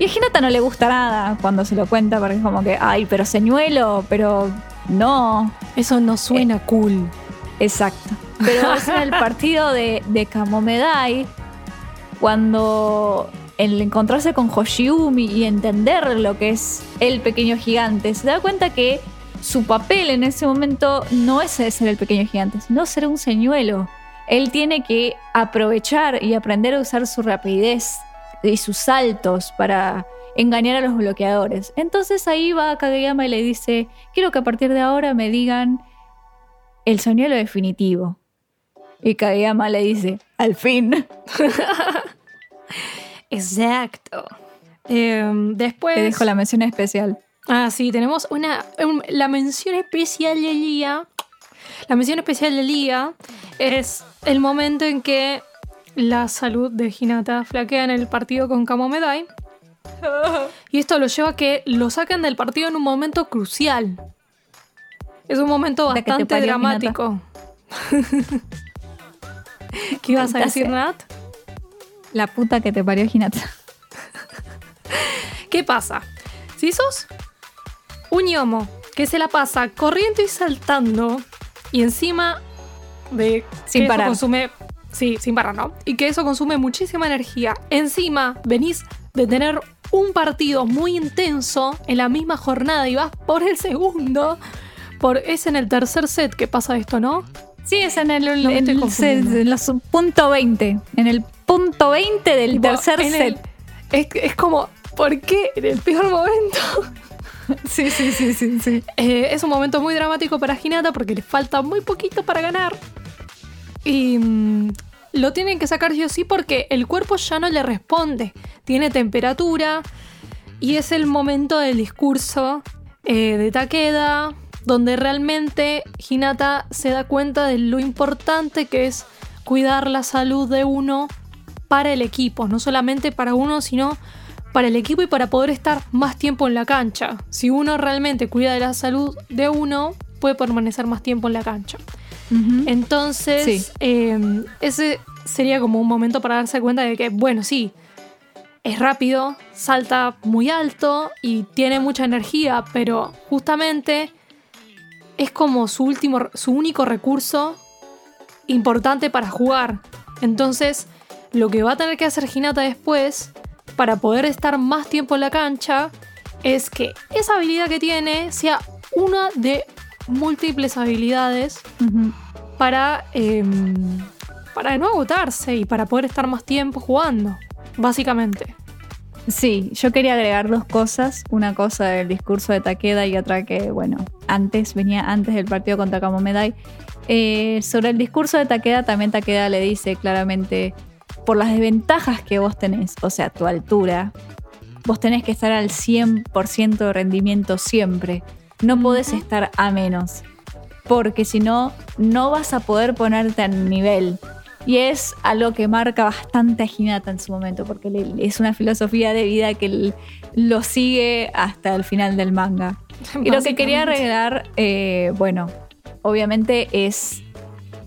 Y a Hinata no le gusta nada cuando se lo cuenta, porque es como que, ay, pero señuelo, pero no. Eso no suena Eh, cool. Exacto. Pero es en el partido de, de Kamomedai, cuando el encontrarse con Hoshiumi y entender lo que es el pequeño gigante, se da cuenta que su papel en ese momento no es ser el pequeño gigante, sino ser un señuelo. Él tiene que aprovechar y aprender a usar su rapidez y sus saltos para engañar a los bloqueadores. Entonces ahí va Kageyama y le dice, quiero que a partir de ahora me digan el señuelo definitivo. Y Kageyama le dice, al fin. Exacto. Em, después. Te dejo la mención especial. Ah, sí, tenemos una. un- la mención especial de Lía. La mención especial de Lía es el momento en que la salud de Hinata flaquea en el partido con Kamomedai. Y esto lo lleva a que lo saquen del partido en un momento crucial. Es un momento bastante dramático. ¿Qué ibas a decir, Nat? La puta que te parió Hinata. ¿Qué pasa? Si sos un yomo que se la pasa corriendo y saltando y encima de Sin que eso parar. consume sí, sin parar, ¿no? Y que eso consume muchísima energía. Encima venís de tener un partido muy intenso en la misma jornada y vas por el segundo. Por, es en el tercer set que pasa esto, ¿no? Sí, es en el, No me en estoy el- confundiendo. en los punto 20. En el punto 20 del Tipo, tercer el- set. es, es como, ¿por qué en el peor momento? Sí, sí, sí, sí, sí. Eh, es un momento muy dramático para Hinata porque le falta muy poquito para ganar. Y mm, lo tienen que sacar sí o sí porque el cuerpo ya no le responde. Tiene temperatura y es el momento del discurso eh, de Takeda donde realmente Hinata se da cuenta de lo importante que es cuidar la salud de uno para el equipo, no solamente para uno, sino para el equipo y para poder estar más tiempo en la cancha. Si uno realmente cuida de la salud de uno, puede permanecer más tiempo en la cancha. Entonces, Sí. eh, ese sería como un momento para darse cuenta de que, bueno, sí, es rápido, salta muy alto y tiene mucha energía, pero justamente es como su último, su único recurso importante para jugar. Entonces, lo que va a tener que hacer Hinata después, para poder estar más tiempo en la cancha, es que esa habilidad que tiene sea una de múltiples habilidades para, eh, para no agotarse y para poder estar más tiempo jugando, básicamente. Sí, yo quería agregar dos cosas. Una cosa del discurso de Takeda y otra que, bueno, antes, venía antes del partido contra Kamomedai. Eh, sobre el discurso de Takeda, también Takeda le dice claramente, por las desventajas que vos tenés, o sea, tu altura, vos tenés que estar al 100% de rendimiento siempre. No podés estar a menos. Porque si no, no vas a poder ponerte al nivel. Y es algo que marca bastante a Hinata en su momento, porque es una filosofía de vida que lo sigue hasta el final del manga. Y lo que quería arreglar, eh, bueno, obviamente es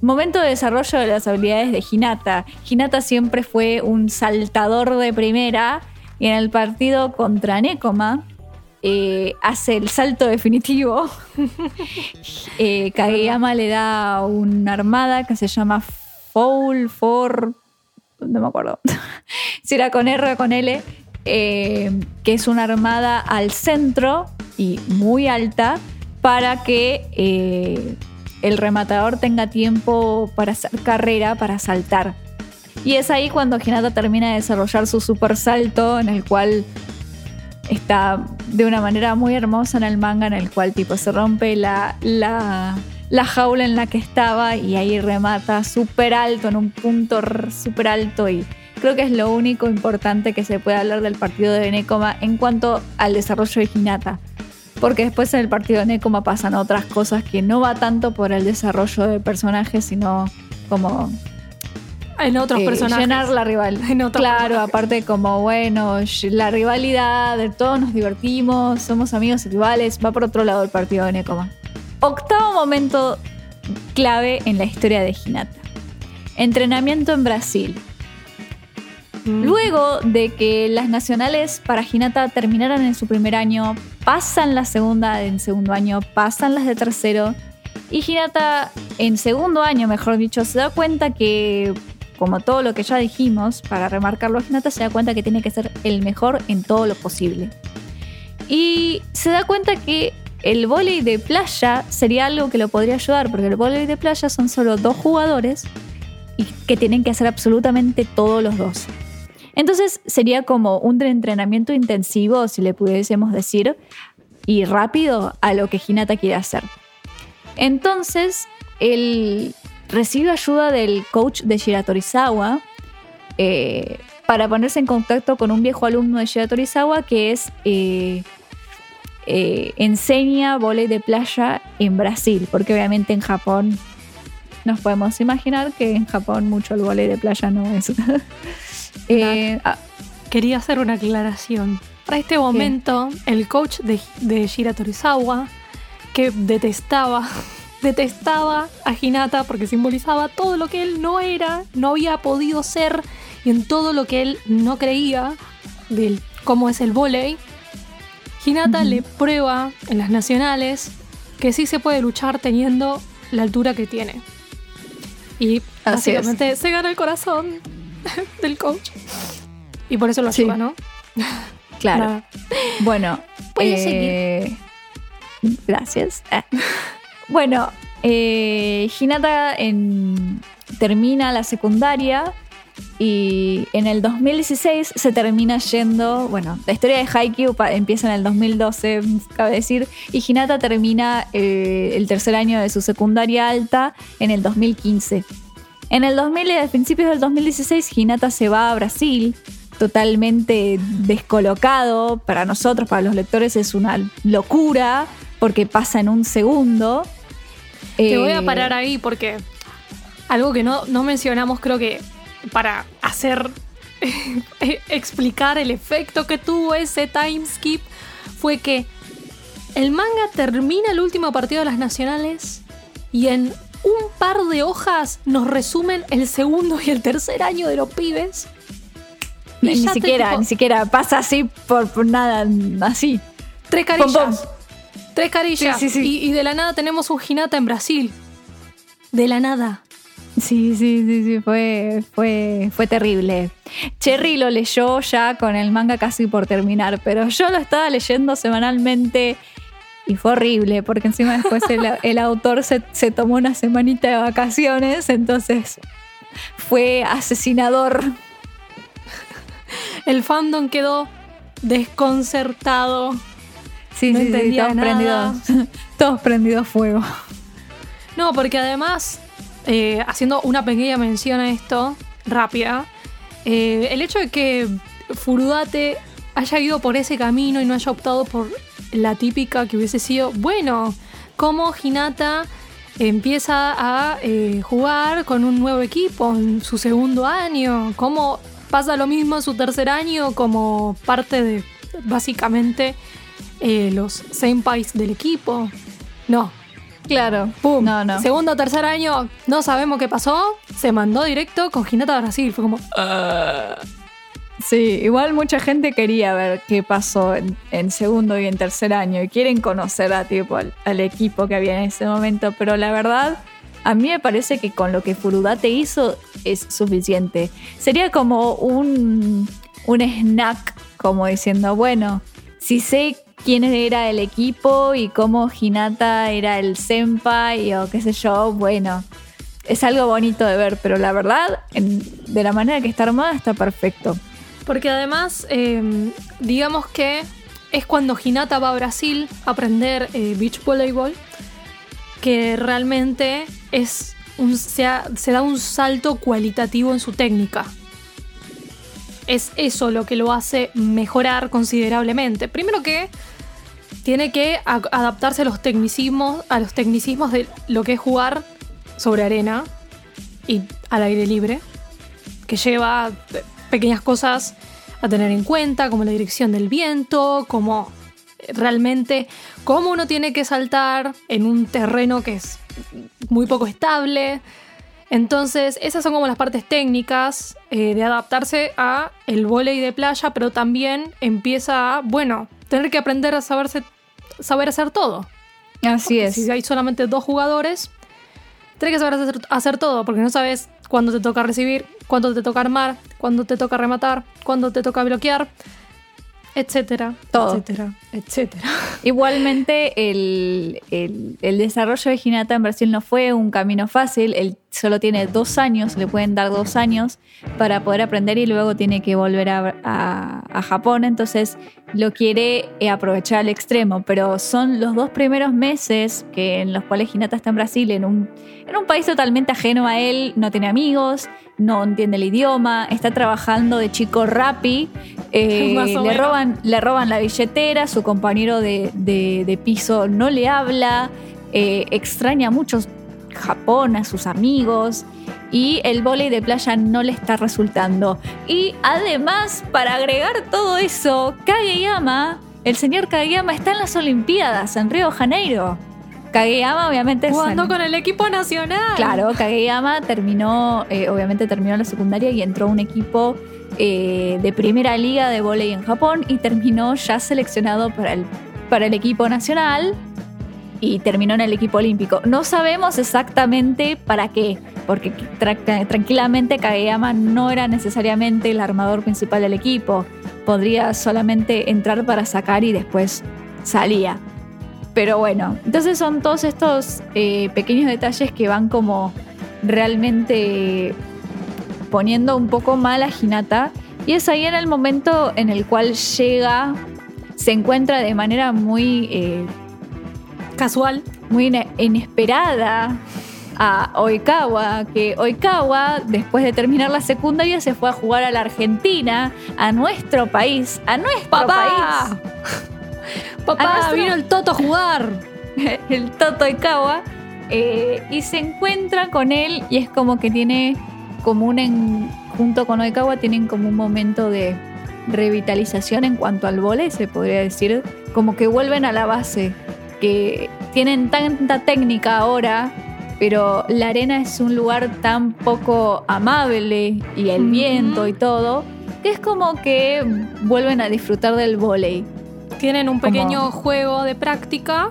momento de desarrollo de las habilidades de Hinata. Hinata siempre fue un saltador de primera y en el partido contra Nekoma eh, hace el salto definitivo. eh, Kageyama le da una armada que se llama Foul for. No me acuerdo. si era con R o con L. Eh, que es una armada al centro y muy alta para que eh, el rematador tenga tiempo para hacer carrera, para saltar. Y es ahí cuando Hinata termina de desarrollar su super salto, en el cual está de una manera muy hermosa en el manga, en el cual tipo se rompe la, la, la jaula en la que estaba y ahí remata súper alto, en un punto súper alto y creo que es lo único importante que se puede hablar del partido de Nekoma en cuanto al desarrollo de Hinata. Porque después en el partido de Nekoma pasan otras cosas que no va tanto por el desarrollo del personaje, sino como en otros eh, personajes. Llenar la rivalidad. claro, aparte como, bueno, la rivalidad, de todos nos divertimos, somos amigos y rivales, va por otro lado el partido de Nekoma. Octavo momento clave en la historia de Hinata. Entrenamiento en Brasil. Mm. Luego de que las nacionales para Hinata terminaran en su primer año, pasan la segunda en segundo año, pasan las de tercero. Y Hinata en segundo año, mejor dicho, se da cuenta que, como todo lo que ya dijimos, para remarcarlo, Hinata se da cuenta que tiene que ser el mejor en todo lo posible. Y se da cuenta que el vóley de playa sería algo que lo podría ayudar, porque el vóley de playa son solo dos jugadores y que tienen que hacer absolutamente todos los dos. Entonces sería como un entrenamiento intensivo, si le pudiésemos decir, y rápido a lo que Hinata quiere hacer. Entonces, él recibe ayuda del coach de Shiratorizawa eh, para ponerse en contacto con un viejo alumno de Shiratorizawa que es eh, eh, enseña volei de playa en Brasil, porque obviamente en Japón nos podemos imaginar que en Japón mucho el volei de playa no es. Eh, ah, Quería hacer una aclaración. Para este momento, el coach de, de Shira Torizawa, que detestaba, detestaba a Hinata porque simbolizaba todo lo que él no era, no había podido ser, y en todo lo que él no creía de cómo es el volei, Hinata le prueba en las nacionales que sí se puede luchar teniendo la altura que tiene. Y Así es. básicamente se gana el corazón del coach. Y por eso lo ayuda, Sí. ¿no? claro. Nada. Bueno, Puedes eh, Gracias. Ah. Bueno, eh, Hinata en- termina la secundaria y en el 2016 se termina yendo. Bueno, la historia de Haikyuu empieza en el 2012, cabe decir, y Hinata termina eh, el tercer año de su secundaria alta en el 2015. En el 2000 y a principios del 2016, Hinata se va a Brasil, totalmente descolocado. Para nosotros, para los lectores, es una locura, porque pasa en un segundo. Te voy a Eh, parar ahí porque algo que no, no mencionamos, creo que para hacer explicar el efecto que tuvo ese time skip fue que el manga termina el último partido de las nacionales y en un par de hojas nos resumen el segundo y el tercer año de los pibes. Y Ni siquiera, tipo- ni siquiera pasa así por, por nada, así. Tres Pom, carillas. pom. Tres carillas. Sí, sí, sí. Y, y de la nada tenemos un Hinata en Brasil. De la nada. Sí, sí, sí, sí, fue, fue, fue terrible. Cherry lo leyó ya con el manga casi por terminar, pero yo lo estaba leyendo semanalmente y fue horrible, porque encima después el, el autor se, se tomó una semanita de vacaciones, entonces fue asesinador. El fandom quedó desconcertado. Sí, No sí, sí, todos prendidos, todos prendidos fuego. No, porque además, eh, haciendo una pequeña mención a esto, rápida, eh, el hecho de que Furudate haya ido por ese camino y no haya optado por la típica que hubiese sido, bueno, como Hinata empieza a eh, jugar con un nuevo equipo en su segundo año, cómo pasa lo mismo en su tercer año como parte de básicamente los senpais del equipo. No, Claro. ¡Pum! No, no. Segundo o tercer año, no sabemos qué pasó. Se mandó directo con Hinata a Brasil. Fue como. Sí, igual mucha gente quería ver qué pasó en, en segundo y en tercer año y quieren conocer a, tipo, al, al equipo que había en ese momento, pero la verdad, a mí me parece que con lo que Furudate hizo es suficiente. Sería como un, un snack, como diciendo, bueno, si sé quién era el equipo y cómo Hinata era el senpai o qué sé yo, bueno, es algo bonito de ver, pero la verdad, de la manera que está armada, está perfecto. Porque además, eh, digamos que es cuando Hinata va a Brasil a aprender eh, beach volleyball que realmente es un, se, se da un salto cualitativo en su técnica. Es eso lo que lo hace mejorar considerablemente. Primero que tiene que adaptarse a los tecnicismos, a los tecnicismos de lo que es jugar sobre arena y al aire libre, que lleva pequeñas cosas a tener en cuenta, como la dirección del viento, como realmente cómo uno tiene que saltar en un terreno que es muy poco estable. Entonces, esas son como las partes técnicas eh, de adaptarse a el vóley de playa, pero también empieza a, bueno, tener que aprender a saberse, saber hacer todo. Así Porque es. Si hay solamente dos jugadores, tienes que saber hacer, hacer todo, porque no sabes cuándo te toca recibir, cuándo te toca armar, cuándo te toca rematar, cuándo te toca bloquear, etcétera, Todo. etcétera, etcétera. Igualmente, el, el- el desarrollo de Hinata en Brasil no fue un camino fácil. Él solo tiene dos años, le pueden dar dos años para poder aprender y luego tiene que volver a, a- a Japón. Entonces, lo quiere aprovechar al extremo. Pero son los dos primeros meses que en los cuales Hinata está en Brasil, en un, en un país totalmente ajeno a él, no tiene amigos, no entiende el idioma, está trabajando de chico rapi. eh, le roban le roban la billetera, su compañero de, de- de piso no le habla, eh, extraña mucho Japón, a sus amigos y el vóley de playa no le está resultando. Y además, para agregar todo eso, Kageyama, el señor Kageyama está en las Olimpiadas en Río de Janeiro. Kageyama obviamente Jugando con el equipo nacional. Claro, Kageyama terminó, eh, obviamente terminó la secundaria y entró a un equipo eh, de primera liga de vóley en Japón y terminó ya seleccionado para el, para el equipo nacional y terminó en el equipo olímpico. No sabemos exactamente para qué, porque tra- tranquilamente Kageyama no era necesariamente el armador principal del equipo. Podría solamente entrar para sacar y después salía. Pero bueno, entonces son todos estos eh, pequeños detalles que van como realmente poniendo un poco mal a Hinata. Y es ahí en el momento en el cual llega, se encuentra de manera muy, eh, Casual. muy ine- inesperada a Oikawa, que Oikawa, después de terminar la secundaria, se fue a jugar a la Argentina, a nuestro país, a nuestro ¡Papá! país. Papá, A nuestro- vino el Toto a jugar. el Toto Ikawa, eh, y se encuentra con él y es como que tiene como un, en- junto con Oikawa tienen como un momento de revitalización en cuanto al vole, se podría decir, como que vuelven a la base, que tienen tanta técnica ahora, pero la arena es un lugar tan poco amable y el viento y todo, que es como que vuelven a disfrutar del volei. Tienen un pequeño juego de práctica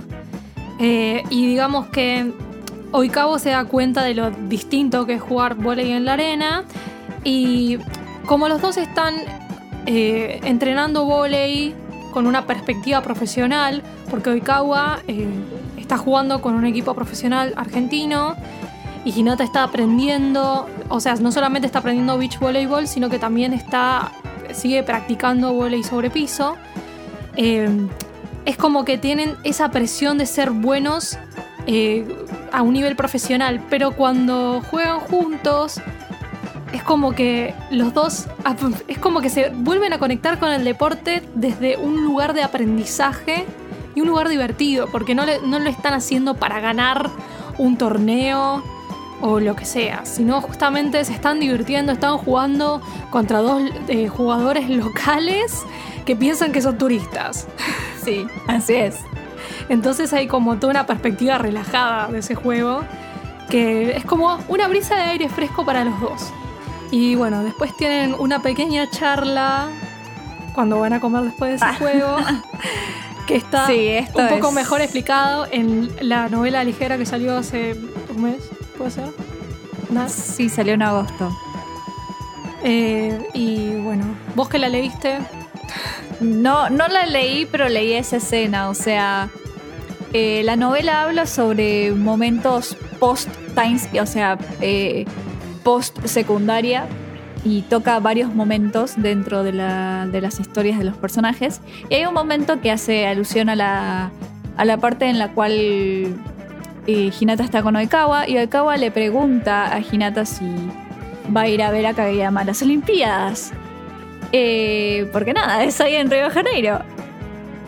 eh, y digamos que Oikawa se da cuenta de lo distinto que es jugar volei en la arena y como los dos están eh, entrenando volei con una perspectiva profesional, porque Oikawa eh, está jugando con un equipo profesional argentino y Hinata está aprendiendo o sea, no solamente está aprendiendo beach voleibol, sino que también está, sigue practicando volei sobre piso. Eh, es como que tienen esa presión de ser buenos eh, a un nivel profesional, pero cuando juegan juntos es como que los dos, es como que se vuelven a conectar con el deporte desde un lugar de aprendizaje y un lugar divertido, porque no, no lo están haciendo para ganar un torneo o lo que sea, sino justamente se están divirtiendo, están jugando contra dos eh, jugadores locales que piensan que son turistas. Sí, así es. Entonces hay como toda una perspectiva relajada de ese juego, que es como una brisa de aire fresco para los dos. Y bueno, después tienen una pequeña charla cuando van a comer después de ese juego. Que está Sí, un poco es- mejor explicado en la novela ligera que salió hace un mes, ¿puede ser? Sí, salió en agosto. Eh, y bueno, vos que la leíste, No, no la leí, pero leí esa escena. O sea, eh, la novela habla sobre momentos post-times, o sea, eh, post-secundaria. Y toca varios momentos dentro de, la- de las historias de los personajes. Y hay un momento que hace alusión a la, a la parte en la cual eh, Hinata está con Oikawa. Y Oikawa le pregunta a Hinata si va a ir a ver a Kageyama las Olimpiadas. Eh, porque nada, es ahí en Río de Janeiro.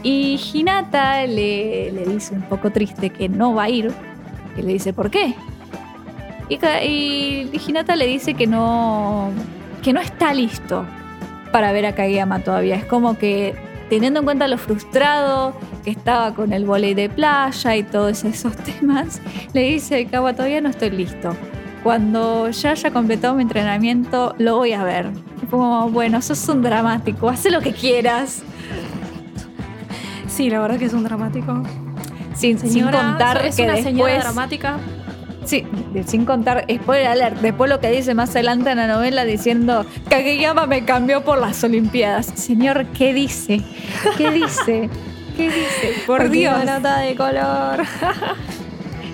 Y Hinata le, le dice un poco triste que no va a ir. Y le dice, ¿por qué? Y, Ka- y Hinata le dice que no, que no está listo para ver a Kageyama todavía. Es como que teniendo en cuenta lo frustrado que estaba con el volei de playa y todos esos temas, le dice, Kawa, todavía no estoy listo. Cuando ya haya completado mi entrenamiento, lo voy a ver. Y como, bueno, sos un dramático, haz lo que quieras. sí, la verdad que es un dramático. Sin, sin Señora, contar es que una señora después... dramática. Sí, sin contar, spoiler alert, después lo que dice más adelante en la novela diciendo Kageyama me cambió por las Olimpiadas. Señor, ¿qué dice? ¿Qué dice? ¿Qué dice? Por Porque Dios. nota de color.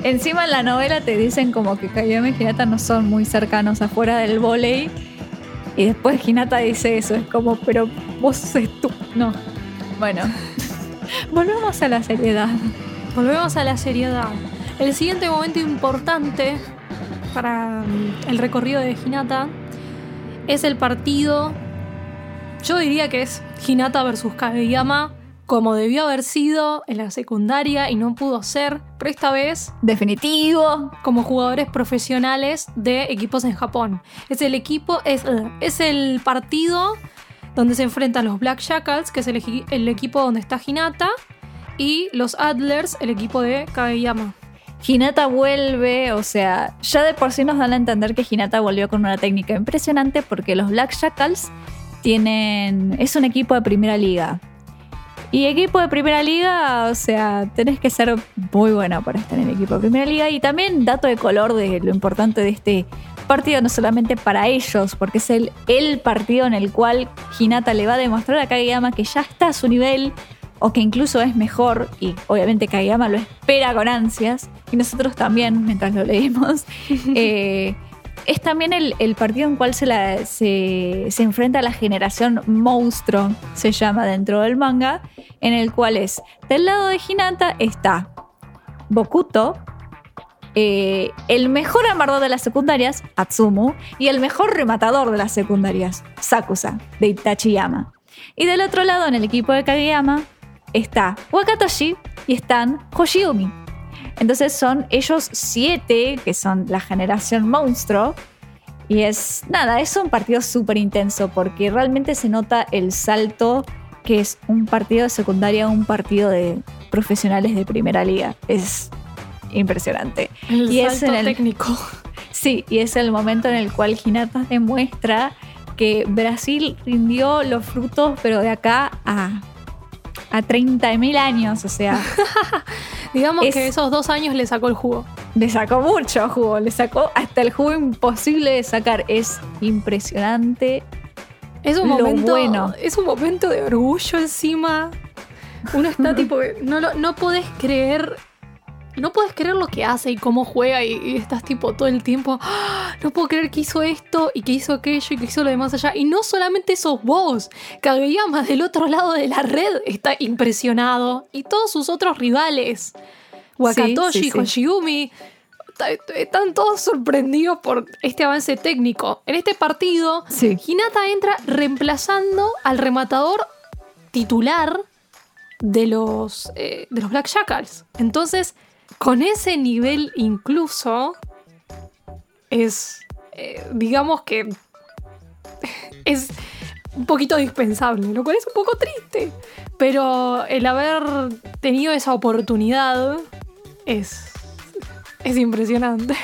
Encima en la novela te dicen como que Kageyama y Hinata no son muy cercanos afuera del volei. Y después Hinata dice eso, es como, pero vos sos tú. No. Bueno, volvemos a la seriedad. Volvemos a la seriedad. El siguiente momento importante para mm, el recorrido de Hinata es el partido. Yo diría que es Hinata versus Kageyama, como debió haber sido en la secundaria y no pudo ser, pero esta vez Definitivo. como jugadores profesionales de equipos en Japón. Es el equipo, es, eh, el partido donde se enfrentan los Black Shackles, que es el equipo donde está Hinata, y los Adlers, el equipo de Kageyama. Hinata vuelve, o sea, ya de por sí nos dan a entender que Hinata volvió con una técnica impresionante porque los Black Shackles tienen. es un equipo de primera liga. Y equipo de primera liga, o sea, tenés que ser muy buena para estar en el equipo de primera liga. Y también dato de color de lo importante de este partido, no solamente para ellos, porque es el, el partido en el cual Hinata le va a demostrar a Kageyama que ya está a su nivel o que incluso es mejor. Y obviamente Kageyama lo espera con ansias. Y nosotros también, mientras lo leímos. Eh, es también el, partido en cual se, enfrenta a la generación monstruo, se llama dentro del manga, en el cual es, del lado de Hinata está Bokuto, eh, el mejor armador de las secundarias, Atsumu, y el mejor rematador de las secundarias, Sakusa, de Itachiyama. Y del otro lado, en el equipo de Kageyama, está Wakatoshi y están Hoshiumi. Entonces son ellos siete, que son la generación monstruo. Y es nada, es un partido súper intenso porque realmente se nota el salto que es un partido de secundaria a un partido de profesionales de primera liga. Es impresionante. El Y es en el- técnico. Sí, y es el momento en el cual Hinata demuestra que Brasil rindió los frutos, pero de acá a, a 30.000 años. O sea, Digamos Es- que esos dos años le sacó el jugo. le sacó mucho jugo, le sacó hasta el jugo imposible de sacar. Es impresionante. Es un Lo momento. bueno. Es un momento de orgullo encima. Uno está tipo. No, lo- no podés creer no puedes creer lo que hace y cómo juega y, y estás tipo todo el tiempo, "Ah, no puedo creer que hizo esto y que hizo aquello y que hizo lo demás allá. Y no solamente sos vos, Kageyama del otro lado de la red está impresionado y todos sus otros rivales, Wakatoshi, sí, ta- están todos sorprendidos por este avance técnico. En este partido. Hinata entra reemplazando al rematador titular de los, eh, de los Black Jackals. Entonces, con ese nivel incluso, es, eh, digamos que, es un poquito dispensable, lo cual es un poco triste. Pero el haber tenido esa oportunidad es, es impresionante.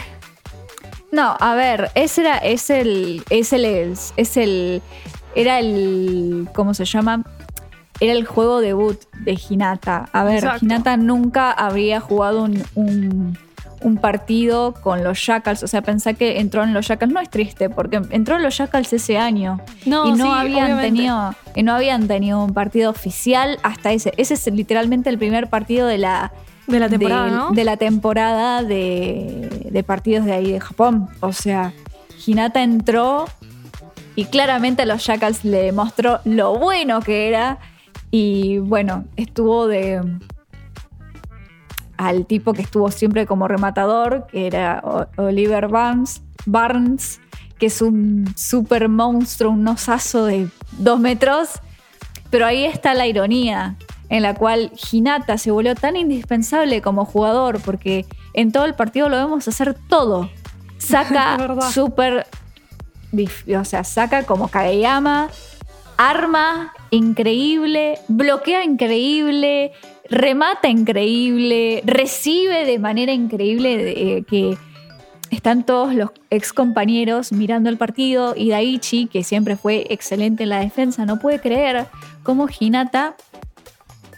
No, a ver, ese era, es el, es el, es el, era el, ¿cómo se llama? Era el juego debut de Hinata. A ver, Exacto. Hinata nunca habría jugado un, un, un partido con los Jackals. O sea, pensá que entró en los Jackals. No es triste, porque entró en los Jackals ese año. No, y no sí, habían obviamente. tenido y no habían tenido un partido oficial hasta ese. Ese es literalmente el primer partido de la De la temporada, de, ¿no? de la temporada de, de partidos de ahí de Japón. O sea, Hinata entró y claramente a los Jackals le demostró lo bueno que era. Y bueno, estuvo de. al tipo que estuvo siempre como rematador, que era Oliver Barnes, Barnes que es un super monstruo, un osazo de dos metros. Pero ahí está la ironía, en la cual Hinata se volvió tan indispensable como jugador, porque en todo el partido lo vemos hacer todo. Saca súper. O sea, saca como Kageyama, arma increíble, bloquea increíble, remata increíble, recibe de manera increíble eh, que están todos los ex compañeros mirando el partido y Daichi, que siempre fue excelente en la defensa, no puede creer cómo Hinata,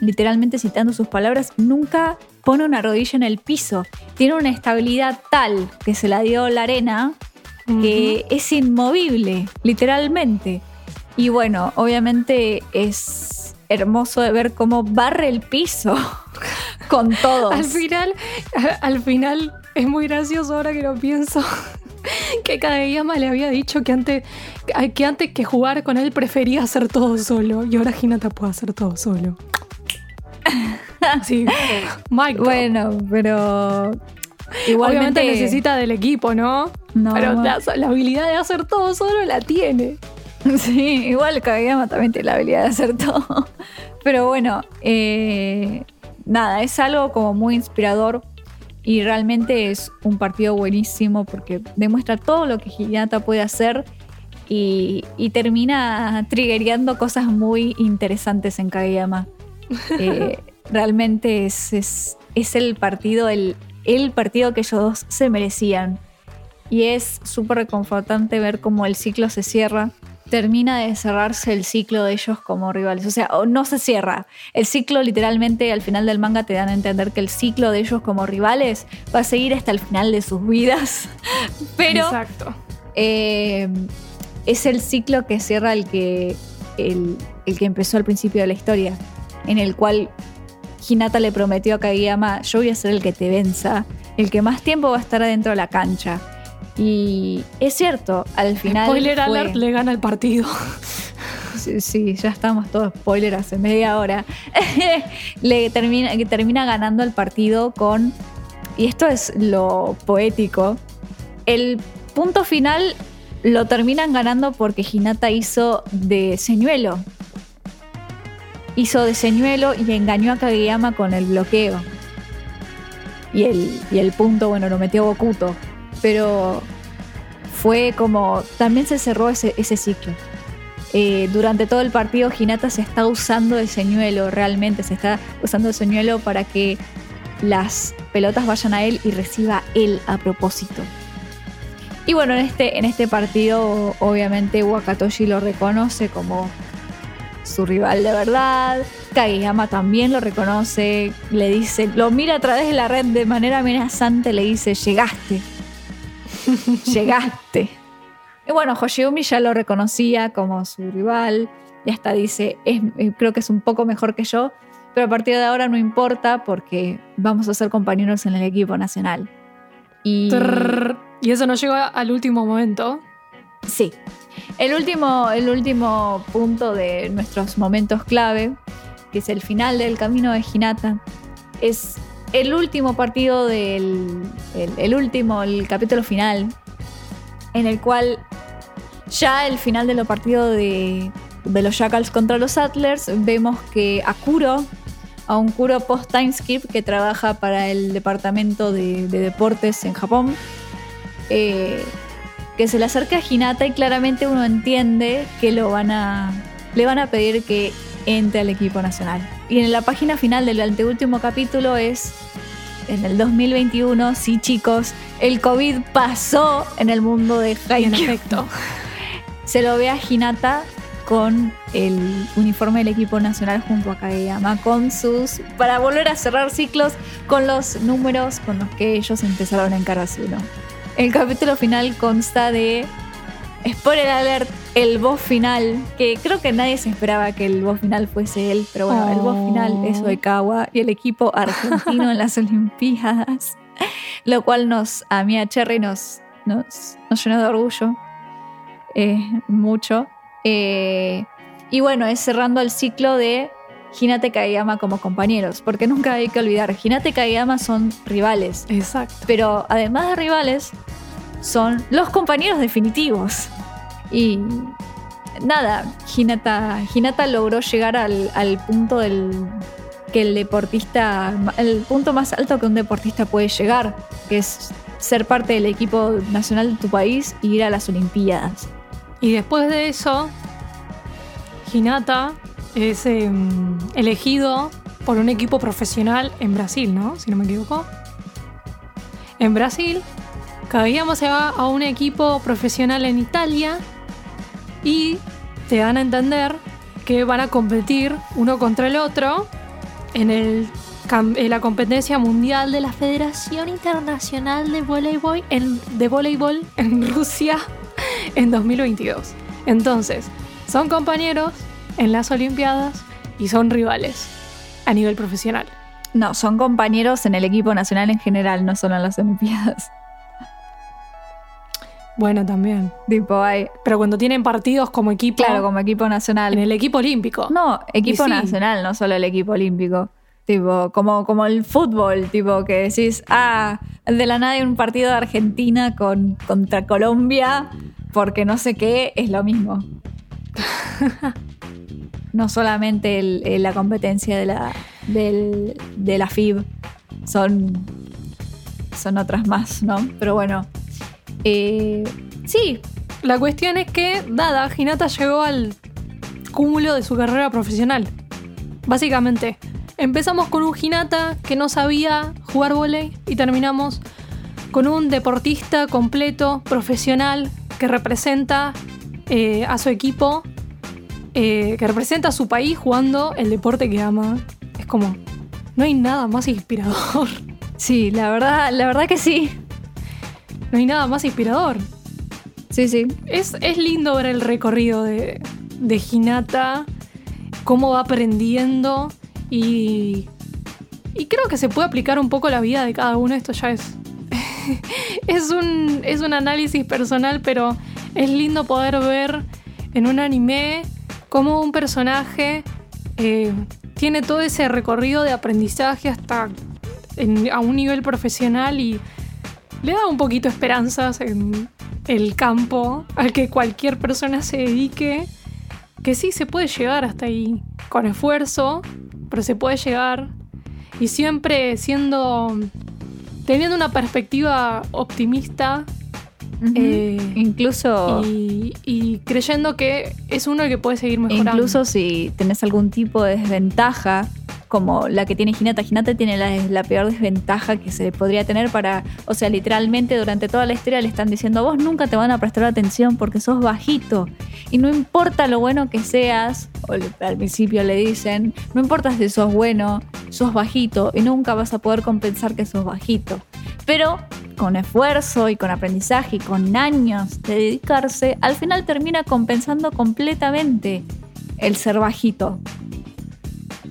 literalmente citando sus palabras, nunca pone una rodilla en el piso. Tiene una estabilidad tal que se la dio la arena que es inmovible, literalmente. Y bueno, obviamente es hermoso de ver cómo barre el piso con todos. Al final, al final es muy gracioso ahora que lo pienso. Que Kageyama le había dicho que antes, que antes que jugar con él prefería hacer todo solo. Y ahora Hinata puede hacer todo solo. Sí. Bueno, pero igualmente Obviamente necesita del equipo, ¿no? No. Pero la, la habilidad de hacer todo solo la tiene. Sí, igual Kageyama también tiene la habilidad de hacer todo. Pero bueno, eh, nada, es algo como muy inspirador y realmente es un partido buenísimo porque demuestra todo lo que Hinata puede hacer y, y termina triggereando cosas muy interesantes en Kageyama. Eh, realmente es, es, es el partido, el, el partido que ellos dos se merecían. Y es súper reconfortante ver cómo el ciclo se cierra. Termina de cerrarse el ciclo de ellos como rivales. O sea, no se cierra. El ciclo literalmente al final del manga te dan a entender que el ciclo de ellos como rivales va a seguir hasta el final de sus vidas. Pero Exacto. eh, es el ciclo que cierra el que, el, el que empezó al principio de la historia, en el cual Hinata le prometió a Kageyama, yo voy a ser el que te venza, el que más tiempo va a estar adentro de la cancha. Y es cierto, al final... Spoiler fue- alert le gana el partido. Sí, sí, ya estamos todos spoiler hace media hora. Le termina, termina ganando el partido con. Y esto es lo poético. El punto final lo terminan ganando porque Hinata hizo de señuelo. Hizo de señuelo y engañó a Kageyama con el bloqueo. Y el, y el punto, bueno, lo metió Bokuto. Pero fue como. También se cerró ese, ciclo. Eh, durante todo el partido Hinata se está usando el señuelo, realmente se está usando el señuelo para que las pelotas vayan a él y reciba él a propósito. Y bueno, en este, en este partido obviamente Wakatoshi lo reconoce como su rival de verdad. Kageyama también lo reconoce, le dice, lo mira a través de la red de manera amenazante, le dice, llegaste, llegaste. Y bueno, Hoshiumi ya lo reconocía como su rival y hasta dice, es, eh, creo que es un poco mejor que yo, pero a partir de ahora no importa porque vamos a ser compañeros en el equipo nacional. Y eso nos llega al último momento. sí, el último, el último punto de nuestros momentos clave, que es el final del camino de Hinata, es el último partido del el, último, el capítulo final, en el cual ya el final de los partidos de, de los Jackals contra los Atlas, vemos que a Kuro, a un Kuro post-time skip que trabaja para el departamento de, de deportes en Japón, eh, que se le acerca a Hinata y claramente uno entiende que lo van a, le van a pedir que entre al equipo nacional. Y en la página final del anteúltimo capítulo es en el 2021, sí chicos, el COVID pasó en el mundo de Haikyuu. efecto. Se lo ve a Hinata con el uniforme del equipo nacional junto a Kageyama con sus para volver a cerrar ciclos con los números con los que ellos empezaron en Karasuno. El capítulo final consta de spoiler alert, el boss final, que creo que nadie se esperaba que el boss final fuese él, pero bueno, el boss Oh. final es Oikawa y el equipo argentino en las Olimpiadas, lo cual nos a mí a Cherry nos nos, nos llenó de orgullo eh, mucho. Eh, y bueno, es cerrando el ciclo de Hinata y Kageyama como compañeros, porque nunca hay que olvidar, Hinata y Kageyama son rivales, Exacto. pero además de rivales, son los compañeros definitivos. Y nada, Hinata, logró llegar al, al punto del que el deportista, el punto más alto que un deportista puede llegar, que es ser parte del equipo nacional de tu país y ir a las Olimpiadas. Y después de eso, Hinata es em, elegido por un equipo profesional en Brasil, ¿no? Si no me equivoco. En Brasil, Kageyama se va a un equipo profesional en Italia y te dan a entender que van a competir uno contra el otro en la competencia mundial de la Federación Internacional de Voleibol en, de Voleibol en Rusia en 2022. Entonces, son compañeros en las Olimpiadas y son rivales a nivel profesional. No, son compañeros en el equipo nacional en general, no solo en las Olimpiadas. Bueno, también. Tipo, hay, Pero cuando tienen partidos como equipo claro, como equipo nacional. en el equipo olímpico. No, equipo Y sí. nacional, no solo el equipo olímpico. Tipo, como, como el fútbol, tipo, que decís, ah, de la nada hay un partido de Argentina con, contra Colombia, porque no sé qué, es lo mismo. no solamente el- el- la competencia de la, del- de la FIB, son, son otras más, ¿no? Pero bueno. Eh, sí, La cuestión es que, dada, Hinata llegó al cúmulo de su carrera profesional. Básicamente, empezamos con un Hinata que no sabía jugar volei y terminamos con un deportista completo, profesional, que representa eh, a su equipo, eh, que representa a su país jugando el deporte que ama. Es como, no hay nada más inspirador. sí, la verdad, la verdad que sí. No hay nada más inspirador. Sí, sí. Es, es lindo ver el recorrido de, de Hinata, cómo va aprendiendo y, y creo que se puede aplicar un poco la vida de cada uno. Esto ya es, es, un, es un análisis personal, pero es lindo poder ver en un anime cómo un personaje eh, tiene todo ese recorrido de aprendizaje hasta en- a un nivel profesional y le da un poquito esperanzas en el campo al que cualquier persona se dedique, que sí se puede llegar hasta ahí con esfuerzo, pero se puede llegar y siempre siendo teniendo una perspectiva optimista eh, Incluso, y, y creyendo que es uno el que puede seguir mejorando. incluso si tenés algún tipo de desventaja, como la que tiene Hinata, Hinata tiene la, la peor desventaja que se podría tener para, o sea, literalmente durante toda la historia le están diciendo, vos nunca te van a prestar atención porque sos bajito. Y no importa lo bueno que seas, o al principio le dicen, no importa si sos bueno, sos bajito y nunca vas a poder compensar que sos bajito. Pero con esfuerzo y con aprendizaje y con años de dedicarse, al final termina compensando completamente el ser bajito.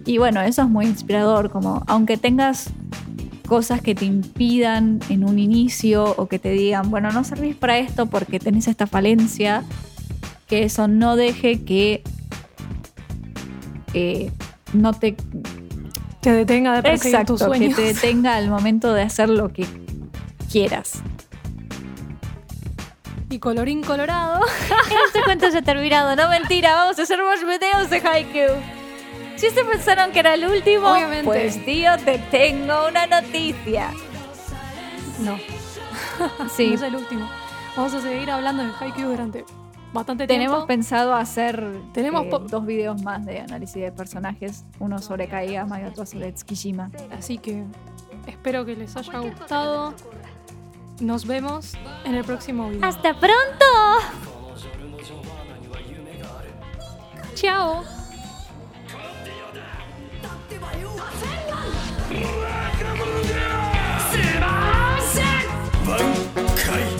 Y bueno, eso es muy inspirador, como aunque tengas cosas que te impidan en un inicio o que te digan, bueno, no servís para esto porque tenés esta falencia, que eso no deje que eh, no te Te detenga de perseguir tus Exacto, que te detenga al momento de hacer lo que quieras. Y colorín colorado. Este cuento ya ha terminado, no mentira, vamos a hacer más videos de Haikyuu. Si ustedes pensaron que era el último, Obviamente. pues tío, te tengo una noticia. No, Sí, no es el último. Vamos a seguir hablando de Haikyuu durante bastante tenemos tiempo. pensado hacer Tenemos eh, dos videos más de análisis de personajes, uno sobre Kaigama y otro sobre Tsukishima. Así que espero que les haya gustado. Nos vemos en el próximo video. ¡Hasta pronto! Chao. Bankai!